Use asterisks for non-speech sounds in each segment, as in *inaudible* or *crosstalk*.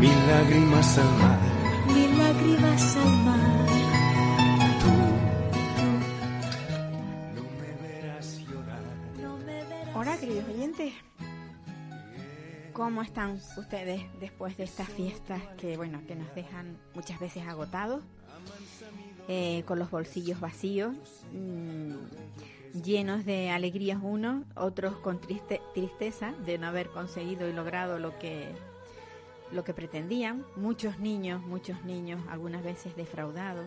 Mil lágrimas al mar. mil lágrimas al mar. No me verás llorar. No me verás. Hola, queridos oyentes. ¿Cómo están ustedes después de estas fiestas que, bueno, que nos dejan muchas veces agotados, eh, con los bolsillos vacíos, mm, llenos de alegrías unos, otros con triste, tristeza de no haber conseguido y logrado lo que lo que pretendían. Muchos niños, muchos niños, algunas veces defraudados,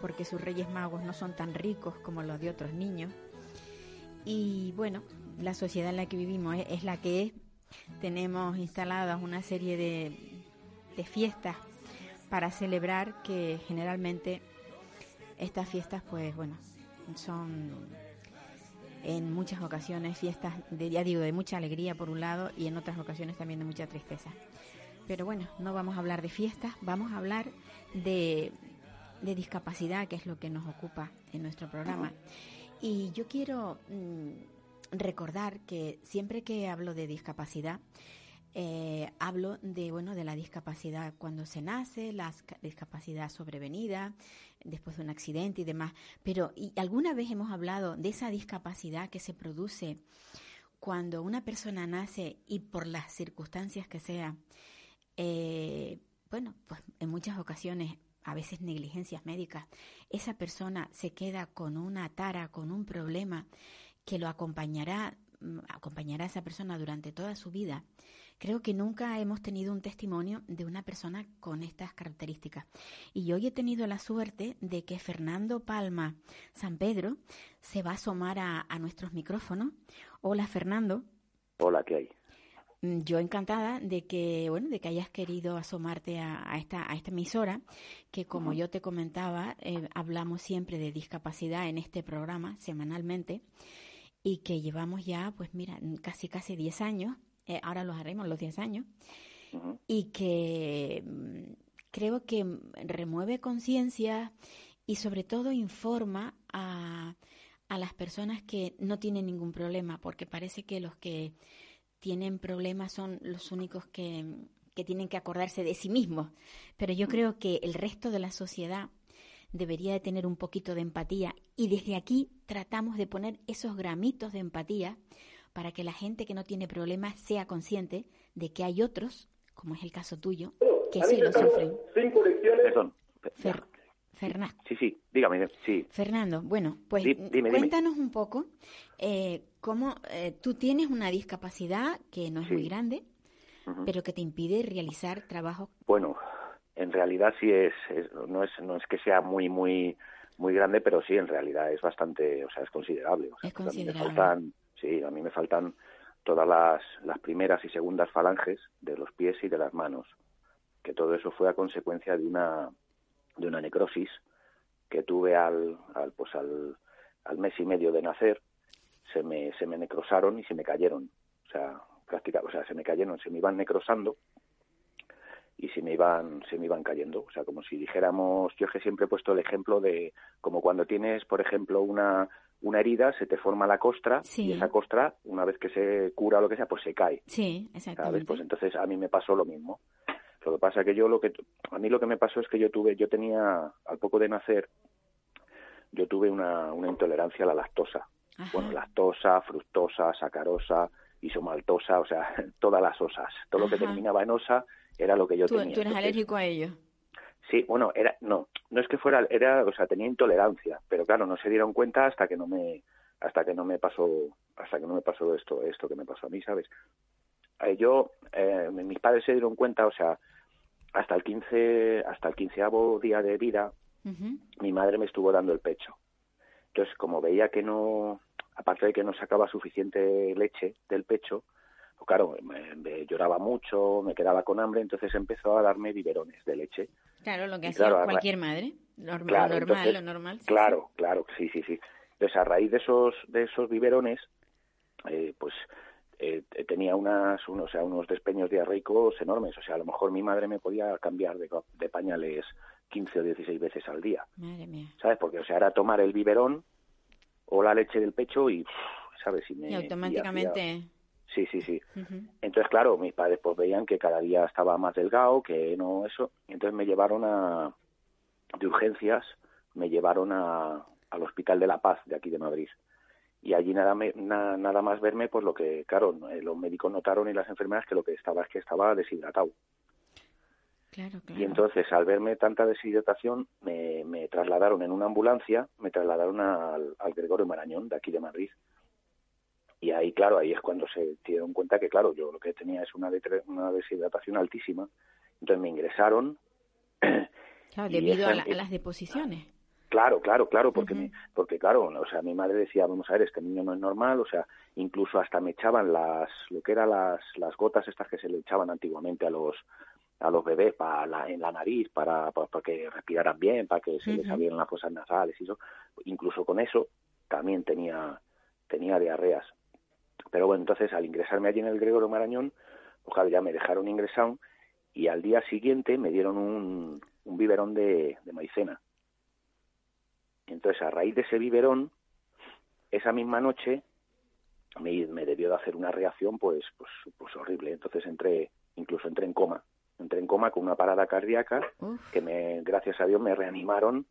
porque sus Reyes Magos no son tan ricos como los de otros niños. Y bueno, la sociedad en la que vivimos es, la que es. Tenemos instaladas una serie de, de fiestas para celebrar que generalmente estas fiestas, pues bueno, son en muchas ocasiones fiestas, de, ya digo, de mucha alegría por un lado y en otras ocasiones también de mucha tristeza. Pero bueno, no vamos a hablar de fiestas, vamos a hablar de, de discapacidad, que es lo que nos ocupa en nuestro programa. Y yo quiero mm, recordar que siempre que hablo de discapacidad, eh, hablo de bueno de la discapacidad cuando se nace, la sca- discapacidad sobrevenida, después de un accidente y demás. Pero ¿y alguna vez hemos hablado de esa discapacidad que se produce cuando una persona nace y por las circunstancias que sea, eh, bueno, pues en muchas ocasiones, a veces negligencias médicas, esa persona se queda con una tara, con un problema que lo acompañará, mm, acompañará a esa persona durante toda su vida. Creo que nunca hemos tenido un testimonio de una persona con estas características. Y hoy he tenido la suerte de que Fernando Palma San Pedro se va a asomar a, a nuestros micrófonos. Hola Fernando. Hola, ¿qué hay? Mm, Yo encantada de que, bueno, de que hayas querido asomarte a, a esta, a esta emisora, que como yo te comentaba, eh, hablamos siempre de discapacidad en este programa semanalmente y que llevamos ya, pues mira, casi casi 10 años, eh, ahora los haremos los 10 años, y que mm, creo que remueve conciencia y sobre todo informa a, a las personas que no tienen ningún problema, porque parece que los que tienen problemas son los únicos que, que tienen que acordarse de sí mismos. Pero yo creo que el resto de la sociedad debería de tener un poquito de empatía y desde aquí tratamos de poner esos gramitos de empatía para que la gente que no tiene problemas sea consciente de que hay otros, como es el caso tuyo, que sí lo sufren. Perdón. Fer- Fernan- Sí, sí, dígame, sí. Fernando, bueno, pues Di- dime, dime. cuéntanos un poco eh, cómo eh, tú tienes una discapacidad que no es Sí. muy grande, pero que te impide realizar trabajos. Bueno, en realidad sí es, es- no es no es que sea muy muy muy grande, pero sí en realidad es bastante, o sea, es considerable. O sea, Es A mí me considerable. faltan, sí, a mí me faltan todas las las primeras y segundas falanges de los pies y de las manos, que todo eso fue a consecuencia de una de una necrosis que tuve al, al pues al, al mes y medio de nacer se me se me necrosaron y se me cayeron o sea prácticamente o sea se me cayeron se me iban necrosando y se me iban se me iban cayendo o sea como si dijéramos yo es que siempre he puesto el ejemplo de como cuando tienes por ejemplo una una herida se te forma la costra Sí. y esa costra una vez que se cura o lo que sea pues se cae Sí, ¿sabes? exactamente. Pues entonces a mí me pasó lo mismo. Lo que pasa que yo lo que a mí lo que me pasó es que yo tuve yo tenía al poco de nacer yo tuve una, una intolerancia a la lactosa. Ajá. Bueno, lactosa, fructosa, sacarosa, isomaltosa, o sea, *laughs* todas las osas. Todo lo que terminaba en osa era lo que yo tú, tenía. tú eres Entonces, alérgico a ello. Sí, bueno, era no, no es que fuera era, o sea, tenía intolerancia, pero claro, no se dieron cuenta hasta que no me hasta que no me pasó hasta que no me pasó esto esto que me pasó a mí, ¿sabes? Eh, yo eh, mis padres se dieron cuenta, o sea, hasta el 15 hasta el quinceavo día de vida mi madre me estuvo dando el pecho. Entonces, como veía que no aparte de que no sacaba suficiente leche del pecho, pues claro, me, me lloraba mucho, me quedaba con hambre, entonces empezó a darme biberones de leche. Claro, lo que hacía claro, cualquier madre. Normal, Claro, normal, entonces, lo normal. sí, Claro, claro, sí, sí, sí. Entonces, a raíz de esos, de esos biberones, eh, pues eh, tenía unas, unos, o sea, unos despeños diarreicos enormes. O sea, a lo mejor mi madre me podía cambiar de, pañales 15 o 16 veces al día. Madre mía. ¿sabes? Porque, o sea, era tomar el biberón o la leche del pecho y, ¿sabes? Y, me, Y automáticamente... hacía- Sí, sí, sí. Entonces, claro, mis padres pues veían que cada día estaba más delgado, que no eso, entonces me llevaron a de urgencias, me llevaron a, al Hospital de la Paz de aquí de Madrid. Y allí nada, me- na- nada más verme, pues lo que, claro, eh, los médicos notaron y las enfermeras que lo que estaba es que estaba deshidratado. Claro, claro. Y entonces, al verme tanta deshidratación, me, me trasladaron en una ambulancia, me trasladaron al, al Gregorio Marañón de aquí de Madrid. Y ahí, claro, ahí es cuando se dieron cuenta que, claro, yo lo que tenía es una, una deshidratación altísima. Entonces me ingresaron. Claro, *clears throat* debido esa- a, la- a las deposiciones. Claro, claro, claro, porque, me- porque claro, o sea, mi madre decía, vamos a ver, este niño no es normal, o sea, incluso hasta me echaban las, lo que eran las, las gotas estas que se le echaban antiguamente a los, a los bebés para la, en la nariz, para, para, para que respiraran bien, para que se les abrieran las fosas nasales y eso, incluso con eso también tenía, tenía diarreas. Pero bueno, entonces al ingresarme allí en el Gregorio Marañón, pues claro, ya me dejaron ingresado y al día siguiente me dieron un, un biberón de, de maicena. Entonces, a raíz de ese biberón, esa misma noche me, me debió de hacer una reacción pues, pues, pues horrible. Entonces entré, incluso entré en coma. Entré en coma con una parada cardíaca Uf. que me, gracias a Dios me reanimaron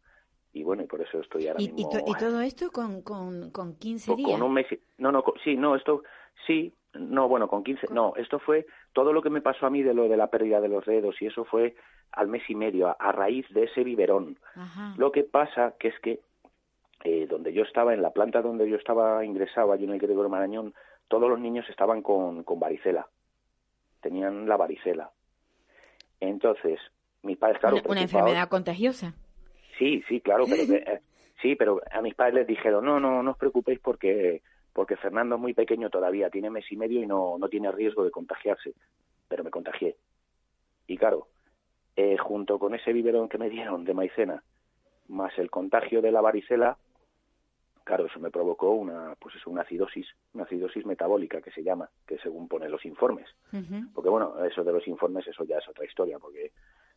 y bueno, y por eso estoy ahora Y, mismo y todo esto con, con, con 15 con, días. con un mes. No, no, con- sí, no, esto sí, no, bueno, con 15, no, esto fue todo lo que me pasó a mí de lo de la pérdida de los dedos y eso fue al mes y medio a, a raíz de ese biberón. Ajá. Lo que pasa que es que eh, donde yo estaba, en la planta donde yo estaba ingresado, allí en el Gregorio Marañón, todos los niños estaban con, con varicela. Tenían la varicela. Entonces, mis padres, claro, una, enfermedad contagiosa. Sí, sí, claro, pero *laughs* eh, sí, pero a mis padres les dijeron, no, no, no os preocupéis porque porque Fernando es muy pequeño todavía, tiene mes y medio y no, no tiene riesgo de contagiarse. Pero me contagié. Y claro, eh, junto con ese biberón que me dieron de maicena, más el contagio de la varicela, claro, eso me provocó una, pues eso, una acidosis, una acidosis metabólica que se llama, que según ponen los informes. Porque bueno, eso de los informes, eso ya es otra historia, porque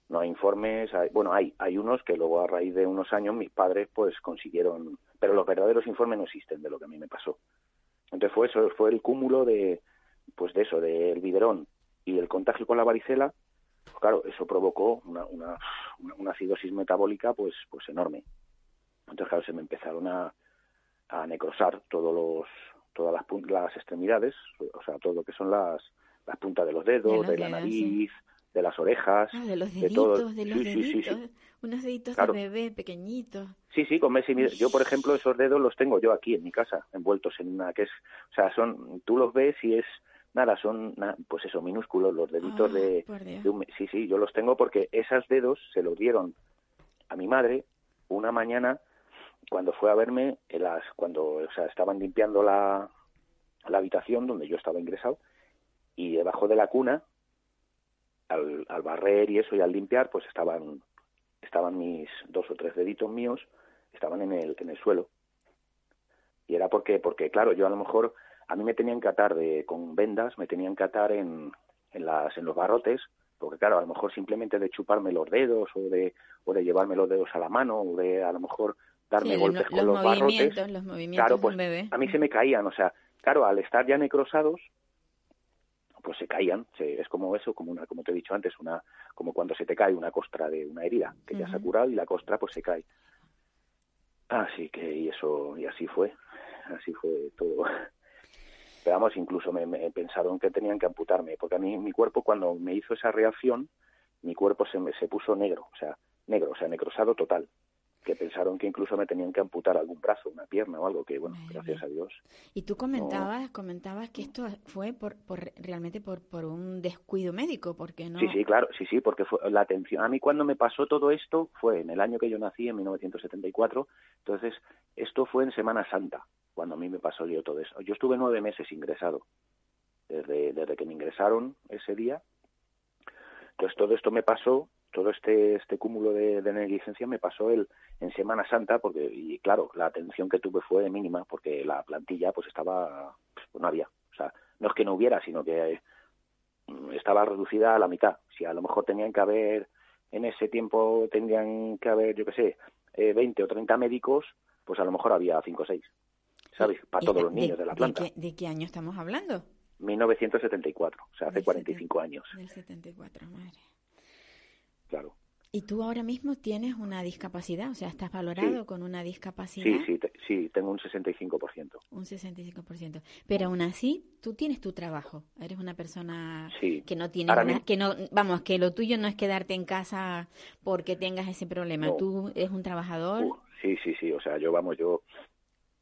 no hay informes, hay- bueno, hay, hay unos que luego a raíz de unos años mis padres pues consiguieron, pero los verdaderos informes no existen de lo que a mí me pasó. Entonces fue eso, fue el cúmulo de, pues de eso, del biberón y el contagio con la varicela, pues claro, eso provocó una, una, una, una acidosis metabólica pues, pues enorme. Entonces claro, se me empezaron a, a necrosar todos los, todas las, las extremidades, o sea, todo lo que son las, las puntas de los dedos, De la dedos, nariz, de las orejas, Ah, de los de deditos, todo. de los Sí, sí, deditos. Unos deditos Claro. de bebé pequeñitos. Sí, sí, con mes y medio. Yo, por ejemplo, esos dedos los tengo yo aquí en mi casa, envueltos en una que es, o sea, son, tú los ves y es nada, son, pues eso, minúsculos, los deditos Ah, de, de un sí, sí, yo los tengo porque esos dedos se los dieron a mi madre una mañana cuando fue a verme, en las, cuando, o sea, estaban limpiando la, la habitación donde yo estaba ingresado y debajo de la cuna, al, al barrer y eso y al limpiar, pues estaban estaban mis dos o tres deditos míos estaban en el en el suelo. Y era porque porque claro yo a lo mejor a mí me tenían que atar de con vendas me tenían que atar en en las en los barrotes porque claro a lo mejor simplemente de chuparme los dedos o de o de llevarme los dedos a la mano o de a lo mejor darme Sí, golpes lo- con los, barrotes. movimientos, los movimientos claro pues bebé. a mí se me caían o sea claro al estar ya necrosados pues se caían se- es como eso como una como te he dicho antes una como cuando se te cae una costra de una herida que ya se ha curado y la costra pues se cae. Así que y eso y así fue así fue todo pero vamos incluso me, pensaron que tenían que amputarme porque a mí mi cuerpo cuando me hizo esa reacción mi cuerpo se me se puso negro o sea negro o sea necrosado total que pensaron que incluso me tenían que amputar algún brazo una pierna o algo que bueno Madre gracias a Dios Y tú comentabas, comentabas que esto fue por, por realmente por, por un descuido médico, porque no. Sí, sí, claro, sí, sí, porque fue la atención. A mí cuando me pasó todo esto fue en el año que yo nací, en 1974. Entonces, esto fue en Semana Santa, cuando a mí me pasó yo todo eso. Yo estuve nueve meses ingresado. desde, desde que me ingresaron ese día. Entonces todo esto me pasó, todo este, este cúmulo de, de negligencia me pasó el, en Semana Santa, porque, y claro, la atención que tuve fue mínima, porque la plantilla pues estaba, pues, no había. O sea, no es que no hubiera, sino que mm, estaba reducida a la mitad. Si a lo mejor tenían que haber, en ese tiempo tendrían que haber, yo qué sé, eh, 20 o 30 médicos, pues a lo mejor había 5 o 6, ¿sabes? Para ¿Y todos de- los niños de, la planta. qué, de qué año estamos hablando? 1974, o sea, hace Del 45 seten- años, Del 74, madre. Claro. ¿Y tú ahora mismo tienes una discapacidad? O sea, ¿estás valorado con una discapacidad? Sí, sí, te- sí, tengo un 65%. Un 65%. Pero aún así, tú tienes tu trabajo. Eres una persona Sí. que no tiene una- que no, vamos, que lo tuyo no es quedarte en casa porque tengas ese problema. No. Tú eres un trabajador. Uh, sí, sí, sí, o sea, yo, vamos, yo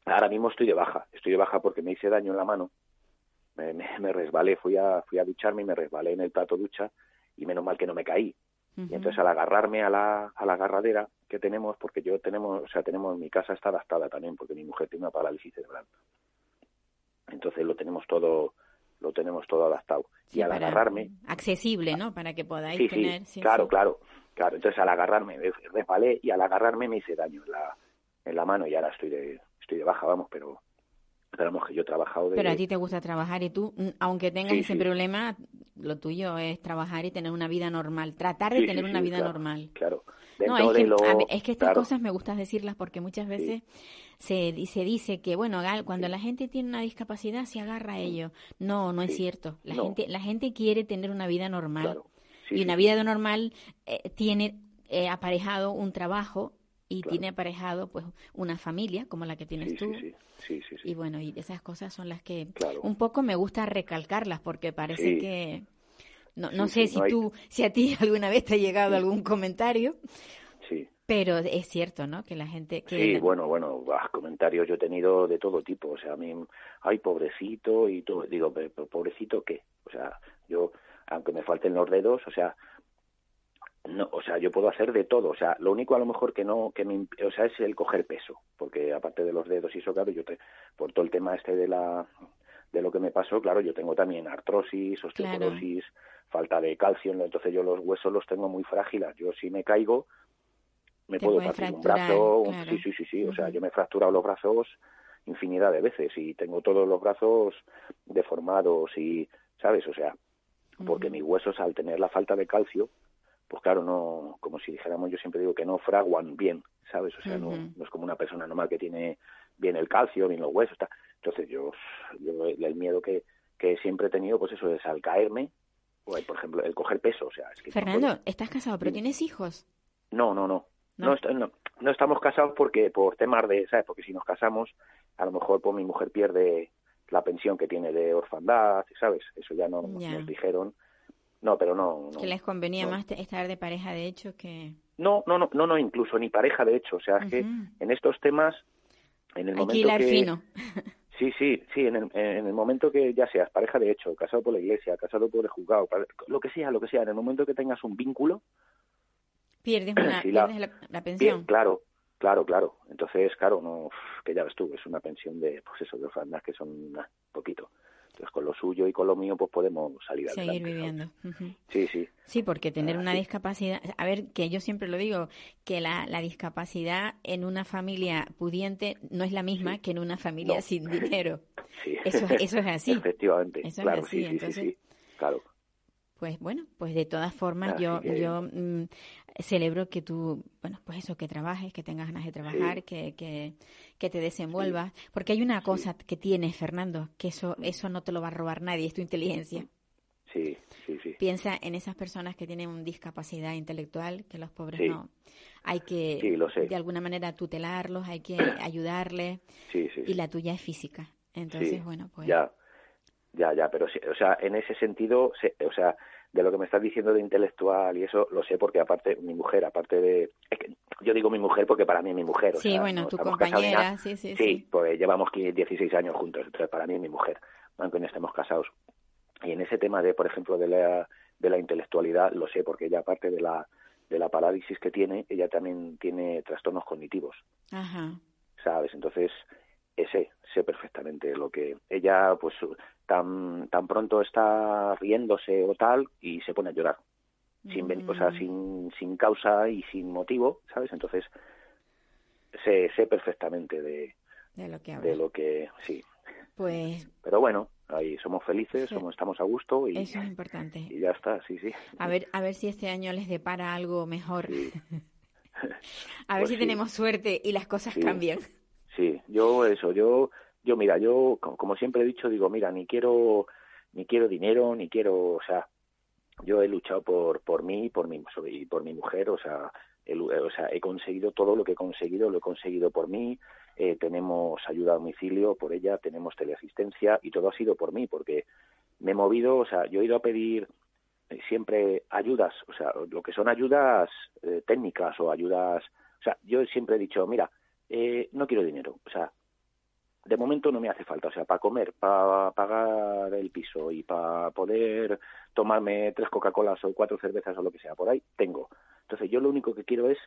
ahora mismo estoy de baja, estoy de baja porque me hice daño en la mano, me, me, me resbalé, fui a, fui a ducharme y me resbalé en el plato ducha y menos mal que no me caí. Y entonces al agarrarme a la, a la agarradera que tenemos, porque yo tenemos, o sea, tenemos, mi casa está adaptada también, porque mi mujer tiene una parálisis cerebral. Entonces lo tenemos todo, lo tenemos todo adaptado. Sí, y al agarrarme, Accesible, ¿no? Para que podáis sí, tener. sí, claro, claro, claro. Entonces al agarrarme, me resbalé y al agarrarme me hice daño en la, en la mano y ahora estoy de, estoy de baja, vamos, pero, pero vamos, que yo he trabajado de... Pero a ti te gusta trabajar y tú, mm, aunque tengas ese problema, lo tuyo es trabajar y tener una vida normal. Tratar de Sí, tener sí, una vida claro, normal. Claro. No, es que, lo... ver, es que estas claro, cosas me gusta decirlas porque muchas veces se, se dice que, bueno, cuando la gente tiene una discapacidad se agarra a ello. No, no es cierto. La, No. gente, la gente quiere tener una vida normal. Claro. Y una vida normal eh, tiene eh, aparejado un trabajo y Claro. tiene aparejado pues una familia como la que tienes Sí, tú. sí, sí. Y bueno, y esas cosas son las que Claro. un poco me gusta recalcarlas porque parece que no, no sé si no hay- tú, si a ti *laughs* alguna vez te ha llegado algún comentario, Sí. pero es cierto, ¿no? Que la gente que Sí, bueno, bueno, bah, comentarios yo he tenido de todo tipo, o sea, a mí, ay, pobrecito y todo, digo, "Pe- pe- pobrecito qué, o sea, yo, aunque me falten los dedos, o sea, no, o sea, yo puedo hacer de todo, o sea, lo único a lo mejor que no, que me, o sea, es el coger peso, porque aparte de los dedos y eso, claro, yo te, por todo el tema este de la, de lo que me pasó, claro, yo tengo también artrosis, osteoporosis, falta de calcio, entonces yo los huesos los tengo muy frágiles, yo si me caigo, me Te puedo partir un brazo, un- claro. sí, sí, sí, sí, o sea, yo me he fracturado los brazos infinidad de veces y tengo todos los brazos deformados y, ¿sabes? O sea, porque Ujú. mis huesos al tener la falta de calcio, pues claro, no, como si dijéramos, yo siempre digo que no fraguan bien, ¿sabes? O sea, no, no es como una persona normal que tiene bien el calcio, bien los huesos, está. Entonces yo, yo el miedo que, que siempre he tenido, pues eso es al caerme, o el, por ejemplo, el coger peso, o sea, es que Fernando, estás casado, pero tienes hijos. No, no, no. No. No, est- no, no estamos casados porque por temas de, ¿sabes? Porque si nos casamos, a lo mejor pues mi mujer pierde la pensión que tiene de orfandad, ¿sabes? Eso ya no nos dijeron. No, pero no, no. que les convenía no. más estar de pareja, de hecho, que... No, no, no, no, no, incluso ni pareja, de hecho. O sea, es que en estos temas, en el momento que... fino. *laughs* Sí, sí, sí, en el, en el momento que ya seas pareja de hecho, casado por la iglesia, casado por el juzgado, lo que sea, lo que sea, en el momento que tengas un vínculo, *clears throat* Pierdes, una, *clears throat* Sí, la- pierdes la, pensión. claro, claro, claro. Entonces, claro, no, que ya ves tú, es una pensión de, pues eso, de orfandad que son nah, poquito. Entonces, con lo suyo y con lo mío, pues podemos salir Seguir adelante. ¿sabes? viviendo. Sí, sí, Sí, porque tener una discapacidad, a ver, que yo siempre lo digo, que la, la discapacidad en una familia pudiente no es la misma Sí. que en una familia No. sin dinero. *laughs* sí. Eso, eso es así. Efectivamente, Eso es así, sí, sí, entonces- sí, sí, claro. Pues bueno, pues de todas formas Así yo, que- yo mm, celebro que tú, bueno, pues eso, que trabajes, que tengas ganas de trabajar, que, que, que te desenvuelvas, porque hay una cosa que tienes, Fernando, que eso, eso no te lo va a robar nadie, es tu inteligencia. Sí, sí, sí. Piensa en esas personas que tienen discapacidad intelectual, que los pobres Sí. no. Hay que, de alguna manera, tutelarlos, hay que *clears throat* ayudarles, Sí, sí. y la tuya es física. Entonces, bueno, pues... Ya, ya, ya, pero sí, o sea, en ese sentido, se- o sea, de lo que me estás diciendo de intelectual y eso, lo sé porque aparte, mi mujer, aparte de, es que yo digo mi mujer porque para mí es mi mujer. o sí, sea, bueno, no tu estamos compañera, sí, sí, Sí, sí. pues llevamos 15, 16 años juntos, entonces para mí es mi mujer, aunque no estemos casados. Y en ese tema de, por ejemplo, de la, de la intelectualidad, lo sé porque ella, aparte de la, de la parálisis que tiene, ella también tiene trastornos cognitivos. Ajá. ¿sabes? Entonces, sé, sé perfectamente lo que ella, pues, tan, tan pronto está riéndose o tal y se pone a llorar. Sin, ven- o sea, Mm. sin, sin causa y sin motivo, ¿sabes? Entonces, sé, sé perfectamente de, De lo que habla. de lo que, sí. Pues Pero bueno, ahí somos felices, Sí. somos, estamos a gusto y, eso es importante. y ya está, sí, sí. A ver, a ver si este año les depara algo mejor. Sí. *laughs* A ver Pues si sí. tenemos suerte y las cosas cambian. Sí, yo eso, yo, yo mira, yo co- como siempre he dicho, digo, mira, ni quiero, ni quiero dinero, ni quiero, o sea, yo he luchado por, por mí, por mi, y por mi mujer, o sea, he, o sea, he conseguido todo lo que he conseguido, lo he conseguido por mí, eh, tenemos ayuda a domicilio por ella, tenemos teleasistencia y todo ha sido por mí, porque me he movido, o sea, yo he ido a pedir eh, siempre ayudas, o sea, lo que son ayudas eh, técnicas o ayudas, o sea, yo siempre he dicho, mira, eh, no quiero dinero, o sea, de momento no me hace falta, o sea, para comer, para pagar el piso y para poder tomarme tres Coca-Colas o cuatro cervezas o lo que sea, por ahí tengo. Entonces yo lo único que quiero es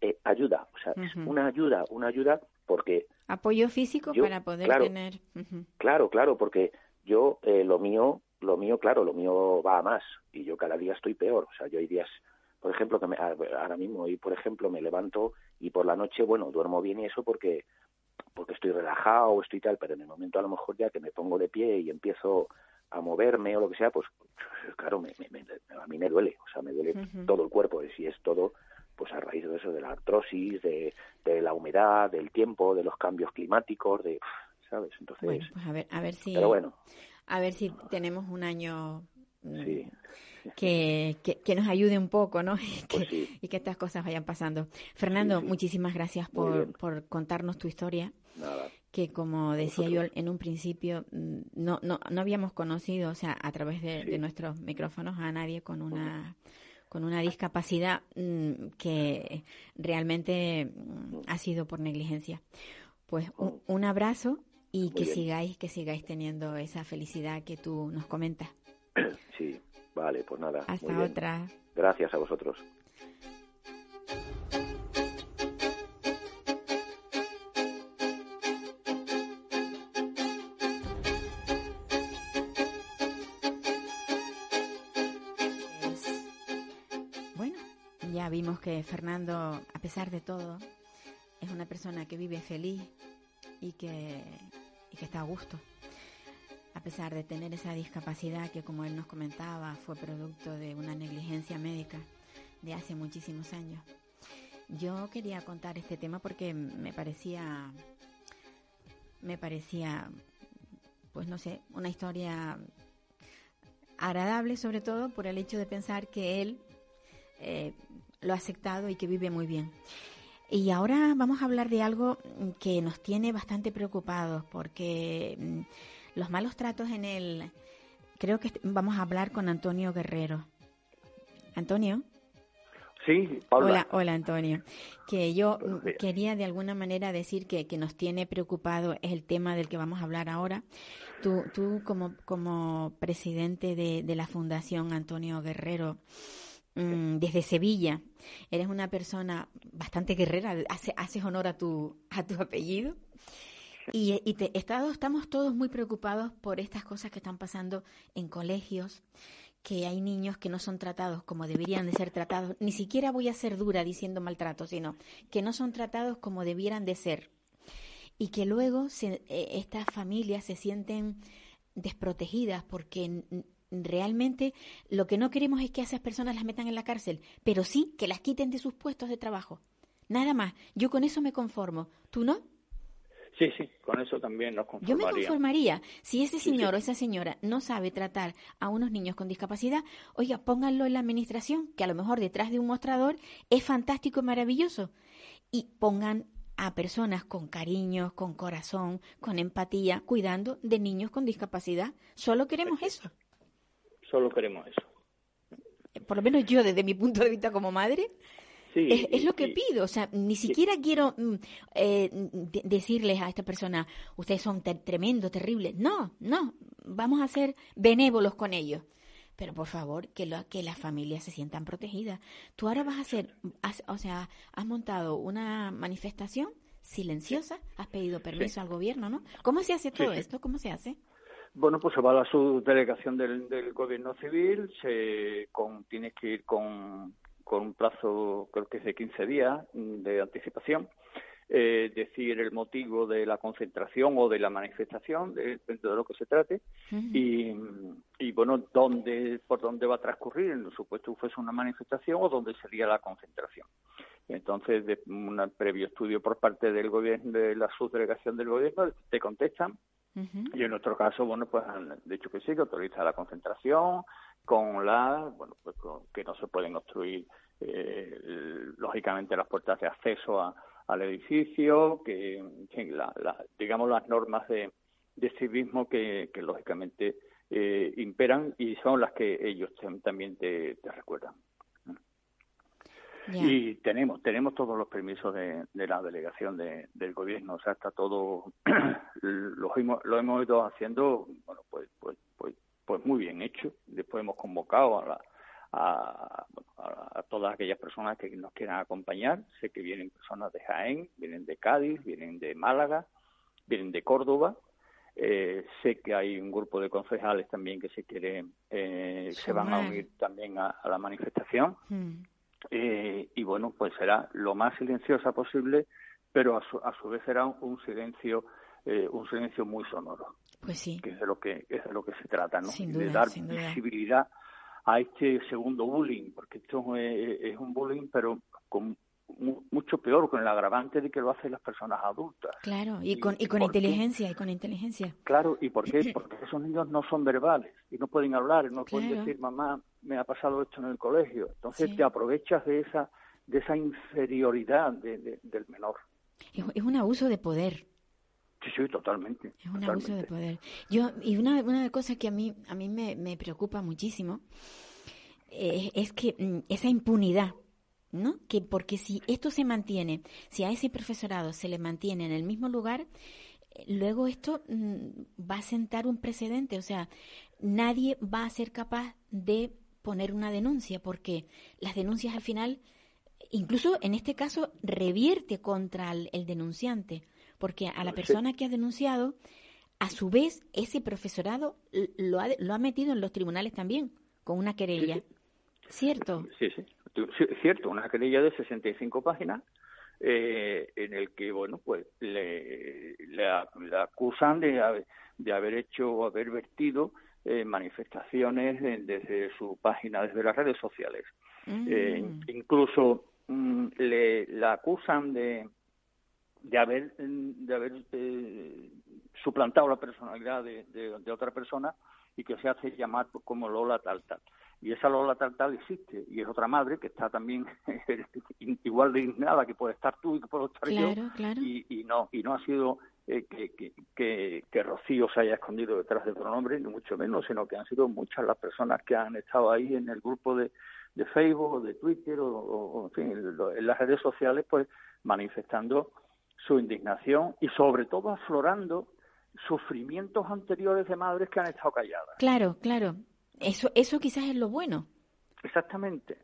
eh, ayuda, o sea, es una ayuda, una ayuda porque Apoyo físico Yo, para poder claro. tener. Claro, claro, porque yo eh, lo mío, lo mío, claro, lo mío va a más y yo cada día estoy peor. O sea, yo hay días, por ejemplo, que me, ahora mismo hoy, por ejemplo, me levanto y por la noche, bueno, duermo bien y eso porque porque estoy relajado, estoy tal, pero en el momento a lo mejor ya que me pongo de pie y empiezo a moverme o lo que sea, pues *laughs* claro, me, me- me- a mí me duele, o sea, me duele todo el cuerpo. Y si es todo pues a raíz de eso, de la artrosis, de, de la humedad, del tiempo, de los cambios climáticos, de, ¿sabes? Entonces, Bueno, pues a ver, a ver si, pero bueno, a ver si tenemos un año mm, sí, *laughs* que, que, que nos ayude un poco, ¿no? *laughs* Y que, pues sí, y que estas cosas vayan pasando. Fernando, sí. muchísimas gracias por, por contarnos tu historia, nada, que como decía yo en un principio, mm, no, no, no habíamos conocido, o sea, a través de, Sí. de nuestros micrófonos a nadie con una con una discapacidad mm, que realmente mm, ha sido por negligencia. Pues un, un abrazo y Muy que bien. sigáis, que sigáis teniendo esa felicidad que tú nos comentas. sí, vale, pues nada, muy Hasta bien. otra. Gracias a vosotros. Bueno, ya vimos que Fernando, a pesar de todo, es una persona que vive feliz y que, y que está a gusto. Pesar de tener esa discapacidad que, como él nos comentaba, fue producto de una negligencia médica de hace muchísimos años. Yo quería contar este tema porque me parecía, me parecía, pues no sé, una historia agradable sobre todo por el hecho de pensar que él eh, lo ha aceptado y que vive muy bien. Y ahora vamos a hablar de algo que nos tiene bastante preocupados porque mm, los malos tratos en el... Creo que vamos a hablar con Antonio Guerrero. Antonio. Sí, Paula. Hola, hola Antonio. Que yo quería de alguna manera decir que, que nos tiene preocupado es el tema del que vamos a hablar ahora. Tú, tú como, como presidente de, de la Fundación Antonio Guerrero, mm, desde Sevilla, eres una persona bastante guerrera, hace- haces honor a tu, a tu apellido. Y, y te- estado- estamos todos muy preocupados por estas cosas que están pasando en colegios, que hay niños que no son tratados como deberían de ser tratados. Ni siquiera voy a ser dura diciendo maltrato, sino que no son tratados como debieran de ser. Y que luego se- eh, estas familias se sienten desprotegidas porque realmente lo que no queremos es que a esas personas las metan en la cárcel, pero sí que las quiten de sus puestos de trabajo. Nada más. Yo con eso me conformo. ¿Tú no? Sí, sí, con eso también nos Yo me conformaría. conformaría. Si ese Sí, señor sí. o esa señora no sabe tratar a unos niños con discapacidad, oiga, pónganlo en la administración, que a lo mejor detrás de un mostrador es fantástico y maravilloso. Y pongan a personas con cariño, con corazón, con empatía, cuidando de niños con discapacidad. Solo queremos eso. Solo queremos eso. Por lo menos yo, desde mi punto de vista como madre, Sí, es, es lo que pido, o sea, ni siquiera quiero mm, eh, de- decirles a esta persona, ustedes son ter- tremendos, terribles. No, no, vamos a ser benévolos con ellos. Pero por favor, que, lo- que las familias se sientan protegidas. Tú ahora vas a hacer, has- o sea, has montado una manifestación silenciosa, has pedido permiso al gobierno, ¿no? ¿Cómo se hace todo esto? ¿Cómo se hace? Bueno, pues se va a la subdelegación del, del gobierno civil, se con, tienes que ir con, con un plazo, creo que es de 15 días mm, de anticipación, eh, decir el motivo de la concentración o de la manifestación, de- dentro de lo que se trate, y, y bueno, dónde, por dónde va a transcurrir, en el supuesto que fuese una manifestación o dónde sería la concentración. Entonces, de un previo estudio por parte del gobierno, de la subdelegación del gobierno, te contestan Y en nuestro caso, bueno, pues han dicho que sí, que autoriza la concentración con la, bueno, pues con- que no se pueden obstruir, eh, lógicamente, las puertas de acceso a- al edificio, que, en la- la- digamos, las normas de, de civismo que, que lógicamente, eh, imperan y son las que ellos también te, te recuerdan. Y tenemos tenemos todos los permisos de, de la delegación de- del gobierno, o sea, está todo *clears throat* lo hemos lo hemos ido haciendo, bueno, pues pues pues pues muy bien hecho. Después hemos convocado a la- a, bueno, a- a todas aquellas personas que nos quieran acompañar. Sé que vienen personas de Jaén, vienen de Cádiz, vienen de Málaga, vienen de Córdoba. Eh, sé que hay un grupo de concejales también que se quiere eh, se van a unir también a- a la manifestación. Mm. Eh, y bueno, pues será lo más silenciosa posible, pero a su, a su vez será un silencio, eh, un silencio muy sonoro, Pues sí. que es de lo que es de lo que se trata, ¿no? Sin de duda, dar sin duda. visibilidad a este segundo bullying, porque esto es, es un bullying, pero con mu- mucho peor, con el agravante de que lo hacen las personas adultas. Claro, y ¿Y- con, y con qué? inteligencia, y con inteligencia. Claro, ¿y por qué? *clears throat* Porque esos niños no son verbales y no pueden hablar, no pueden decir, mamá, me ha pasado esto en el colegio. Entonces Sí. te aprovechas de esa de esa inferioridad de- de- del menor. Es, un abuso de poder. Sí, sí, totalmente. Es un totalmente. abuso de poder. Yo, y una, una cosa que a mí, a mí me, me preocupa muchísimo eh, es que mm, esa impunidad, ¿no? Que porque si esto se mantiene, si a ese profesorado se le mantiene en el mismo lugar, eh, luego esto mm, va a sentar un precedente. O sea, nadie va a ser capaz de poner una denuncia porque las denuncias al final, incluso en este caso, revierte contra el, el denunciante. Porque a la persona que ha denunciado, a su vez, ese profesorado lo ha, lo ha metido en los tribunales también, con una querella. sí. ¿Cierto? Sí, sí, cierto, una querella de 65 páginas eh, en el que, bueno, pues le, le, acusan de, de haber hecho o haber vertido eh, manifestaciones desde su página, desde las redes sociales. Eh, Mm. incluso mm, le la acusan de de haber de haber eh, suplantado la personalidad de, de- de otra persona y que se hace llamar como Lola tal tal y esa Lola tal tal existe y es otra madre que está también *laughs* igual de indignada que puede estar tú y que puedo estar yo claro. y, y no y no ha sido eh, que, que, que, que Rocío se haya escondido detrás de otro nombre, ni mucho menos, sino que han sido muchas las personas que han estado ahí en el grupo de, de Facebook o de Twitter o, en fin, en las redes sociales, pues manifestando su indignación y sobre todo aflorando sufrimientos anteriores de madres que han estado calladas. Claro, claro. Eso, eso quizás es lo bueno. Exactamente.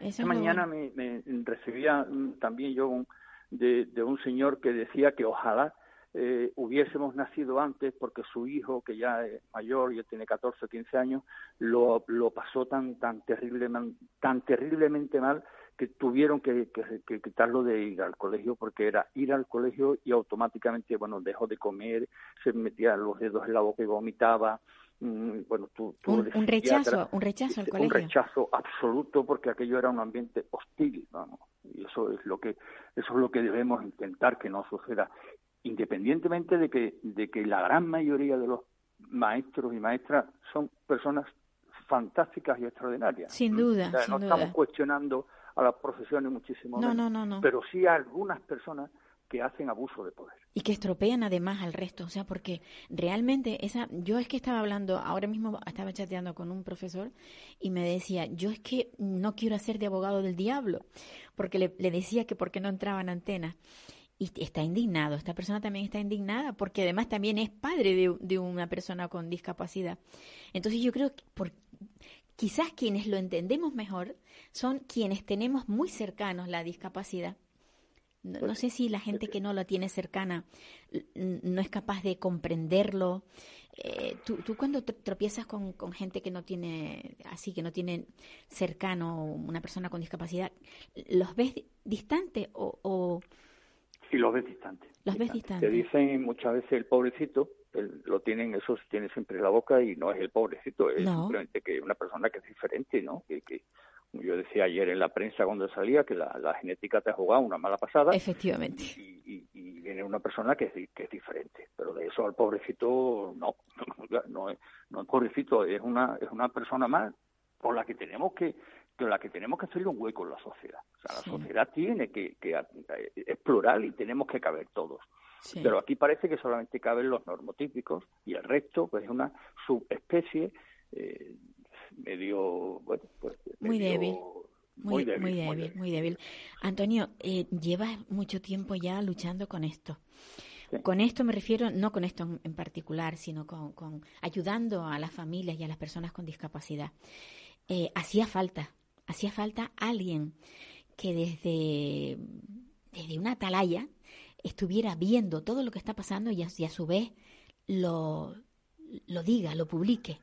Esta mañana bueno. me, me recibía mm, también yo un- de, de un señor que decía que ojalá eh, hubiésemos nacido antes porque su hijo, que ya es mayor, ya tiene 14 o 15 años, lo, lo pasó tan tan terriblemente, tan terriblemente mal que tuvieron que, que- que quitarlo de ir al colegio porque era ir al colegio y automáticamente, bueno, dejó de comer, se metía los dedos en la boca y vomitaba. mm, Bueno, tú, tú Un, rechazo, un rechazo al un rechazo absoluto porque aquello era un ambiente hostil vamos y eso es lo que eso es lo que debemos intentar que no suceda independientemente de que de que la gran mayoría de los maestros y maestras son personas fantásticas y extraordinarias Sin duda, O sea, sin no duda. estamos cuestionando a las profesiones muchísimo No, menos, no, no, no. pero sí a algunas personas que hacen abuso de poder Y que estropean además al resto, o sea, porque realmente esa, yo es que estaba hablando, ahora mismo estaba chateando con un profesor y me decía, yo es que no quiero hacer de abogado del diablo, porque le, le decía que porque no entraban antenas. Y está indignado, esta persona también está indignada, porque además también es padre de, de una persona con discapacidad. Entonces yo creo que por, quizás quienes lo entendemos mejor son quienes tenemos muy cercanos la discapacidad No, no sé si la gente que no lo tiene cercana no es capaz de comprenderlo. Eh, tú, tú cuando tropiezas con, con gente que no tiene, así que no tiene cercano una persona con discapacidad, ¿los ves di- distante o Y los ves distantes. Los ves Te distantes. dicen muchas veces el pobrecito, el- lo tienen, eso se tiene siempre en la boca y no es el pobrecito, es No. simplemente que una persona que es diferente, ¿no? Que, que yo decía ayer en la prensa cuando salía que la, la genética te ha jugado una mala pasada efectivamente? y, y- y viene una persona que es, que es diferente. Pero de eso al pobrecito no, *laughs* no es, no es pobrecito, es una, es una persona más por la que tenemos que con la que tenemos que hacerle un hueco en la sociedad. O sea, la sociedad tiene que, que eh, es plural y tenemos que caber todos. Sí. Pero aquí parece que solamente caben los normotípicos y el resto pues es una subespecie eh, medio, bueno, pues Muy medio- débil. Muy, débil, muy débil, muy débil. Antonio, eh, llevas mucho tiempo ya luchando con esto. Sí. Con esto me refiero, no con esto en, en particular, sino con, con ayudando a las familias y a las personas con discapacidad. Eh, hacía falta, hacía falta alguien que desde, desde una atalaya estuviera viendo todo lo que está pasando y a, y a su vez lo, lo diga, lo publique.